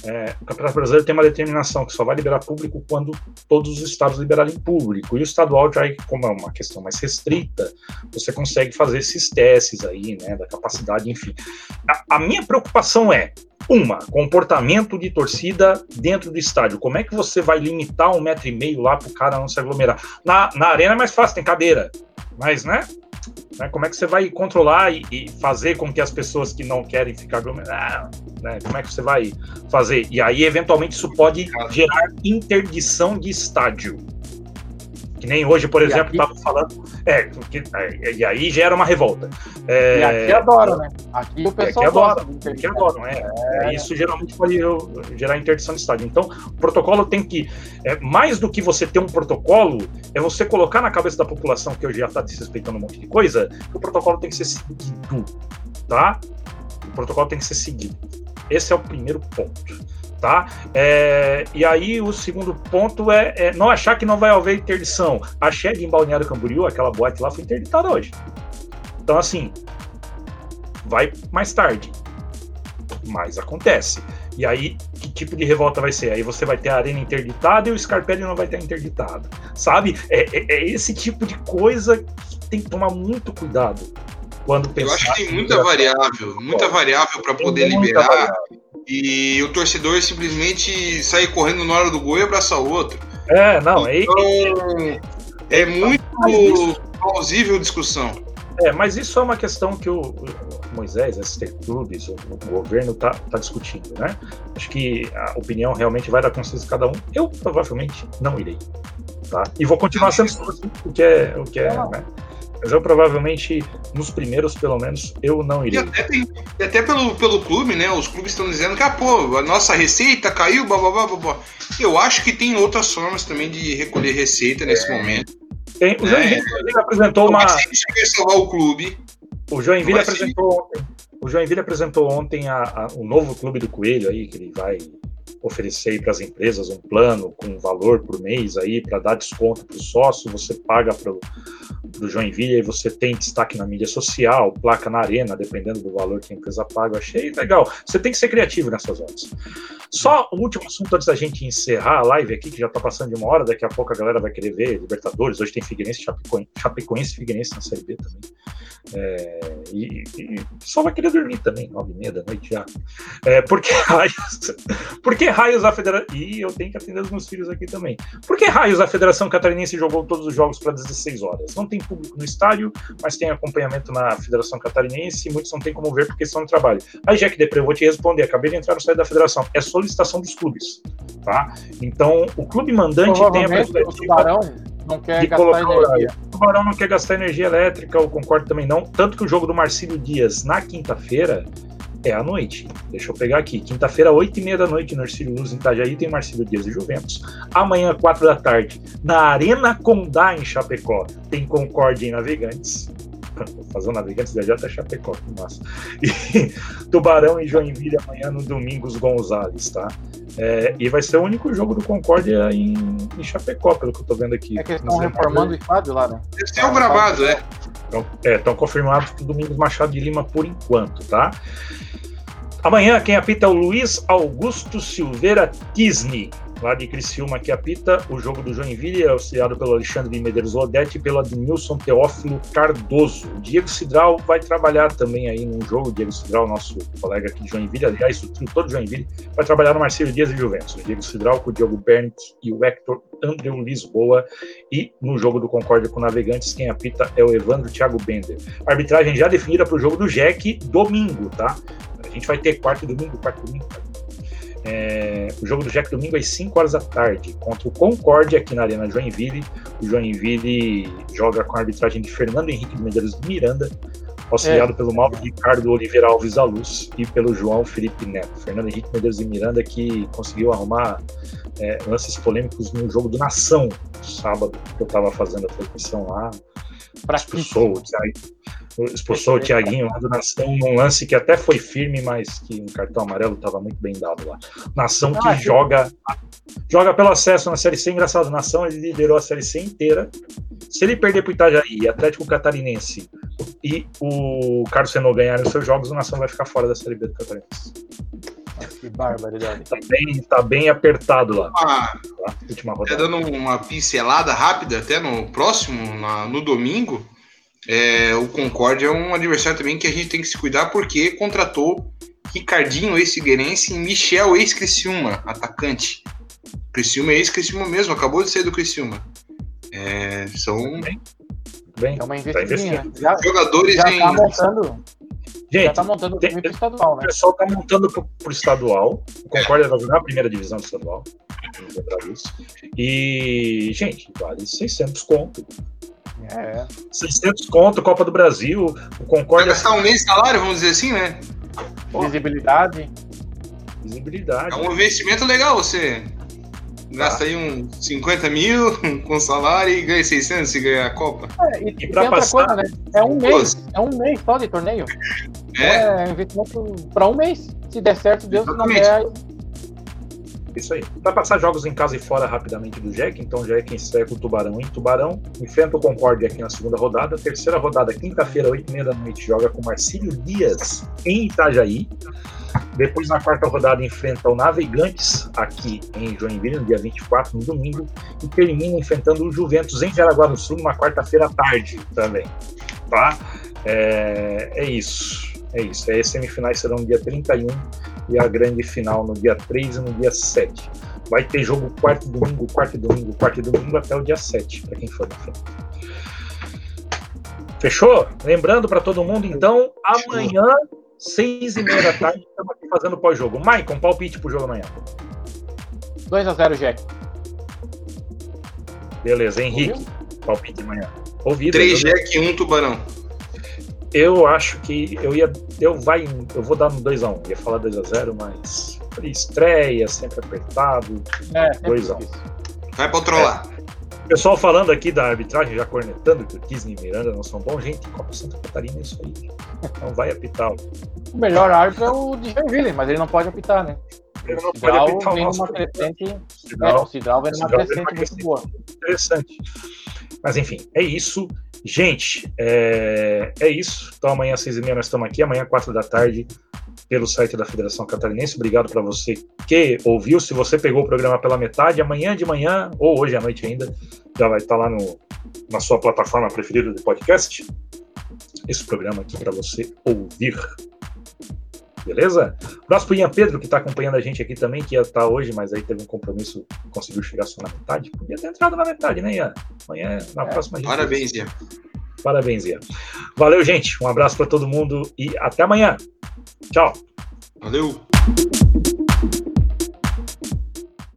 É, o Campeonato Brasileiro tem uma determinação que só vai liberar público quando todos os estados liberarem público. E o estadual, já como é uma questão mais restrita, você consegue fazer esses testes aí, né, da capacidade, enfim. A, a minha preocupação é, uma, comportamento de torcida dentro do estádio. Como é que você vai limitar um metro e meio lá para o cara não se aglomerar? Na, na arena é mais fácil, tem cadeira. Mas, né? né, Como é que você vai controlar e, e fazer com que as pessoas que não querem ficar aglomeradas, né? Como é que você vai fazer? E aí, eventualmente, isso pode gerar interdição de estádio. Que nem hoje, por E exemplo, aqui- estava falando. É, que- é, e aí gera uma revolta. É, E aqui adora, né? Aqui o pessoal adora, gosta de que adoram, é. É, Isso geralmente pode gerar interdição de estádio. Então, o protocolo tem que, é, mais do que você ter um protocolo, é você colocar na cabeça da população que hoje já está desrespeitando um monte de coisa, que o protocolo tem que ser seguido, tá? O protocolo tem que ser seguido. Esse é o primeiro ponto. Tá? É, e aí o segundo ponto é, é, não achar que não vai haver interdição. A Shed em Balneário Camboriú, aquela boate lá, foi interditada hoje. Então, assim, vai mais tarde. Mas acontece. E aí, que tipo de revolta vai ser? Aí você vai ter a arena interditada e o Scarpelli não vai ter interditado. Sabe? É, é, é esse tipo de coisa que tem que tomar muito cuidado quando pensar. Eu acho que tem muita variável, muita variável para poder liberar. Variável. E o torcedor simplesmente sair correndo na hora do gol e abraçar o outro. É, não, então, é, é muito plausível discussão. É, mas isso é uma questão que o, o Moisés, esses clubes, o, o, governo está tá discutindo, né? Acho que a opinião realmente vai dar consciência de cada um. Eu provavelmente não irei, tá? E vou continuar sendo o que é, o que é, né? Eu provavelmente, nos primeiros, pelo menos, eu não iria. E até, tem, e até pelo, pelo clube, né? Os clubes estão dizendo que, ah, pô, a nossa receita caiu, blá, blá, blá, blá. Eu acho que tem outras formas também de recolher receita nesse é. momento. Tem, o Joinville é. apresentou uma. salvar o clube. O Joinville apresentou ontem. O Joinville apresentou ontem a, a, o novo clube do Coelho aí, que ele vai oferecer para as empresas um plano com um valor por mês aí para dar desconto para o sócio, você paga para o Joinville e você tem destaque na mídia social, placa na arena, dependendo do valor que a empresa paga. Eu achei legal. Você tem que ser criativo nessas horas. Só o último assunto antes da gente encerrar a live aqui, que já está passando de uma hora, daqui a pouco a galera vai querer ver Libertadores. Hoje tem Figueirense, Chapecoense, Chapecoense Figueirense na Série B também. É, e, e, só vai querer dormir também, nove e meia da noite já. É, porque <laughs> raios, por que raios a federação. E eu tenho que atender os meus filhos aqui também. Por que raios a Federação Catarinense jogou todos os jogos para 16 horas? Não tem público no estádio, mas tem acompanhamento na Federação Catarinense e muitos não tem como ver porque estão no trabalho. Aí, Jack Depre, eu vou te responder. Acabei de entrar no site da federação. É solicitação dos clubes. Tá? Então, o clube mandante tem a prerrogativa não quer gastar energia. O Tubarão não quer gastar energia elétrica, eu concordo também não. Tanto que o jogo do Marcílio Dias na quinta-feira é à noite. Deixa eu pegar aqui. Quinta-feira, 8 e meia da noite, no Ercílio Luz, em Itajaí, tem Marcílio Dias e Juventus. Amanhã, 4 da tarde, na Arena Condá, em Chapecó, tem Concórdia e Navegantes. Vou fazer o Navegantes viajar até Chapecó, que massa. E <laughs> Tubarão e Joinville amanhã no Domingos Gonzalez, tá? É, e vai ser o único jogo do Concórdia em, em Chapecó, pelo que eu tô vendo aqui. É que eles estão reformando o estádio lá, né? Esse é o gravado, é. Então, estão é, confirmados que o Domingos Machado de Lima por enquanto, tá? Amanhã quem apita é o Luiz Augusto Silveira Tisney lá de Criciúma, que apita o jogo do Joinville, é auxiliado pelo Alexandre Medeiros Odete e pelo Admilson Teófilo Cardoso. Diego Cidral vai trabalhar também aí num jogo, Diego Cidral, nosso colega aqui de Joinville, aliás, o time todo de Joinville, vai trabalhar no Marcelo Dias e Juventus. Diego Cidral com o Diogo Bernt e o Hector Andreu Lisboa. E no jogo do Concórdia com Navegantes, quem apita é o Evandro Thiago Bender. A arbitragem já definida para o jogo do Jack domingo, tá? A gente vai ter quarto e domingo, quarto e domingo, é, o jogo do Jack domingo às 5 horas da tarde, contra o Concorde aqui na Arena Joinville. O Joinville joga com a arbitragem de Fernando Henrique de Medeiros de Miranda, auxiliado é. pelo Mauro Ricardo Oliveira Alves da Luz e pelo João Felipe Neto. Fernando Henrique Medeiros de Miranda que conseguiu arrumar é, lances polêmicos no jogo do Nação, sábado, que eu estava fazendo a transmissão lá. Expulsou o expulsou o Thiaguinho lá do Nação num lance que até foi firme, mas que um cartão amarelo estava muito bem dado lá. Nação que ah, joga joga pelo acesso na Série C, engraçado, Nação ele liderou a Série C inteira. Se ele perder para o Itajaí, Atlético Catarinense e o Carlos Senô ganharem os seus jogos, o Nação vai ficar fora da Série B do Catarinense. Que barbaridade. Tá bem, tá bem apertado lá. Ah, tá? Última rodada. dando uma pincelada rápida até no próximo, na, no domingo, é, o Concórdia é um adversário também que a gente tem que se cuidar porque contratou Ricardinho, ex-Figueirense, e Michel, ex-Criciúma, atacante. Criciúma é ex-Criciúma mesmo, acabou de sair do Criciúma. É, são... Bem, bem, é uma investidinha. Tá já, Jogadores já em... Tá montando, Gente, já tá montando tem, pro estadual, né? O pessoal tá montando pro, pro estadual. O Concórdia vai jogar a primeira divisão do estadual. E, gente, vale 600 conto. É. 600 conto, Copa do Brasil, o Concórdia... Vai gastar um mês de salário, vamos dizer assim, né? Visibilidade. Visibilidade. É um investimento legal, você gasta aí uns 50 mil <laughs> com salário e ganha 600 se ganhar a Copa. É, e, e pra passar... Coisa, né? É um mês, é um mês só de torneio. É, é investimento para um mês. Se der certo, Deus Exatamente. não der. Isso aí. Vai passar jogos em casa e fora rapidamente do Jack. Então, o Jack com o Tubarão em Tubarão. Enfrenta o Concorde aqui na segunda rodada. Terceira rodada, quinta-feira, 8h30 da noite, joga com Marcílio Dias em Itajaí. Depois, na quarta rodada, enfrenta o Navegantes aqui em Joinville, no dia 24, no domingo. E termina enfrentando o Juventus em Jaraguá do Sul, numa quarta-feira à tarde também. Tá? É, é isso. É isso. As semifinais serão no dia 31 e a grande final no dia 3 e no dia 7. Vai ter jogo quarto domingo, quarto domingo, quarto domingo até o dia 7, para quem for na frente. Fechou? Lembrando para todo mundo, então, amanhã, seis e meia da tarde, estamos aqui fazendo pós-jogo. Maicon, palpite pro jogo amanhã. 2x0, Jack. Beleza, Henrique, Ouviu? palpite amanhã. Ouvido. 3 Jack e 1 Tubarão. Eu acho que eu ia. Eu, vai, eu vou dar no 2x1. Um. Ia falar 2x0, mas estreia, sempre apertado. É, 2x1. Um. Vai controlar. É. Pessoal falando aqui da arbitragem, já cornetando que o Disney e Miranda não são bons. Gente, Copa Santa Catarina é isso aí. Não vai apitar. O melhor árbitro é o de Joinville, mas ele não pode apitar, né? Ele não Cidral pode apitar vem numa crescente. Cidral, é, o Cidral vem numa crescente muito boa. Interessante. Mas enfim, é isso. Gente, é, é isso. Então amanhã às seis e meia nós estamos aqui, amanhã quatro da tarde pelo site da Federação Catarinense. Obrigado para você que ouviu. Se você pegou o programa pela metade, amanhã de manhã ou hoje à noite ainda, já vai estar lá no, na sua plataforma preferida de podcast. Esse programa aqui para você ouvir. Beleza? Abraço pro Ian Pedro, que está acompanhando a gente aqui também, que ia estar tá hoje, mas aí teve um compromisso, conseguiu chegar só na metade. Podia ter entrado na metade, né, Ian? Amanhã, na é, próxima. Parabéns, Ian. Parabéns, Ian. Valeu, gente. Um abraço para todo mundo e até amanhã. Tchau. Valeu.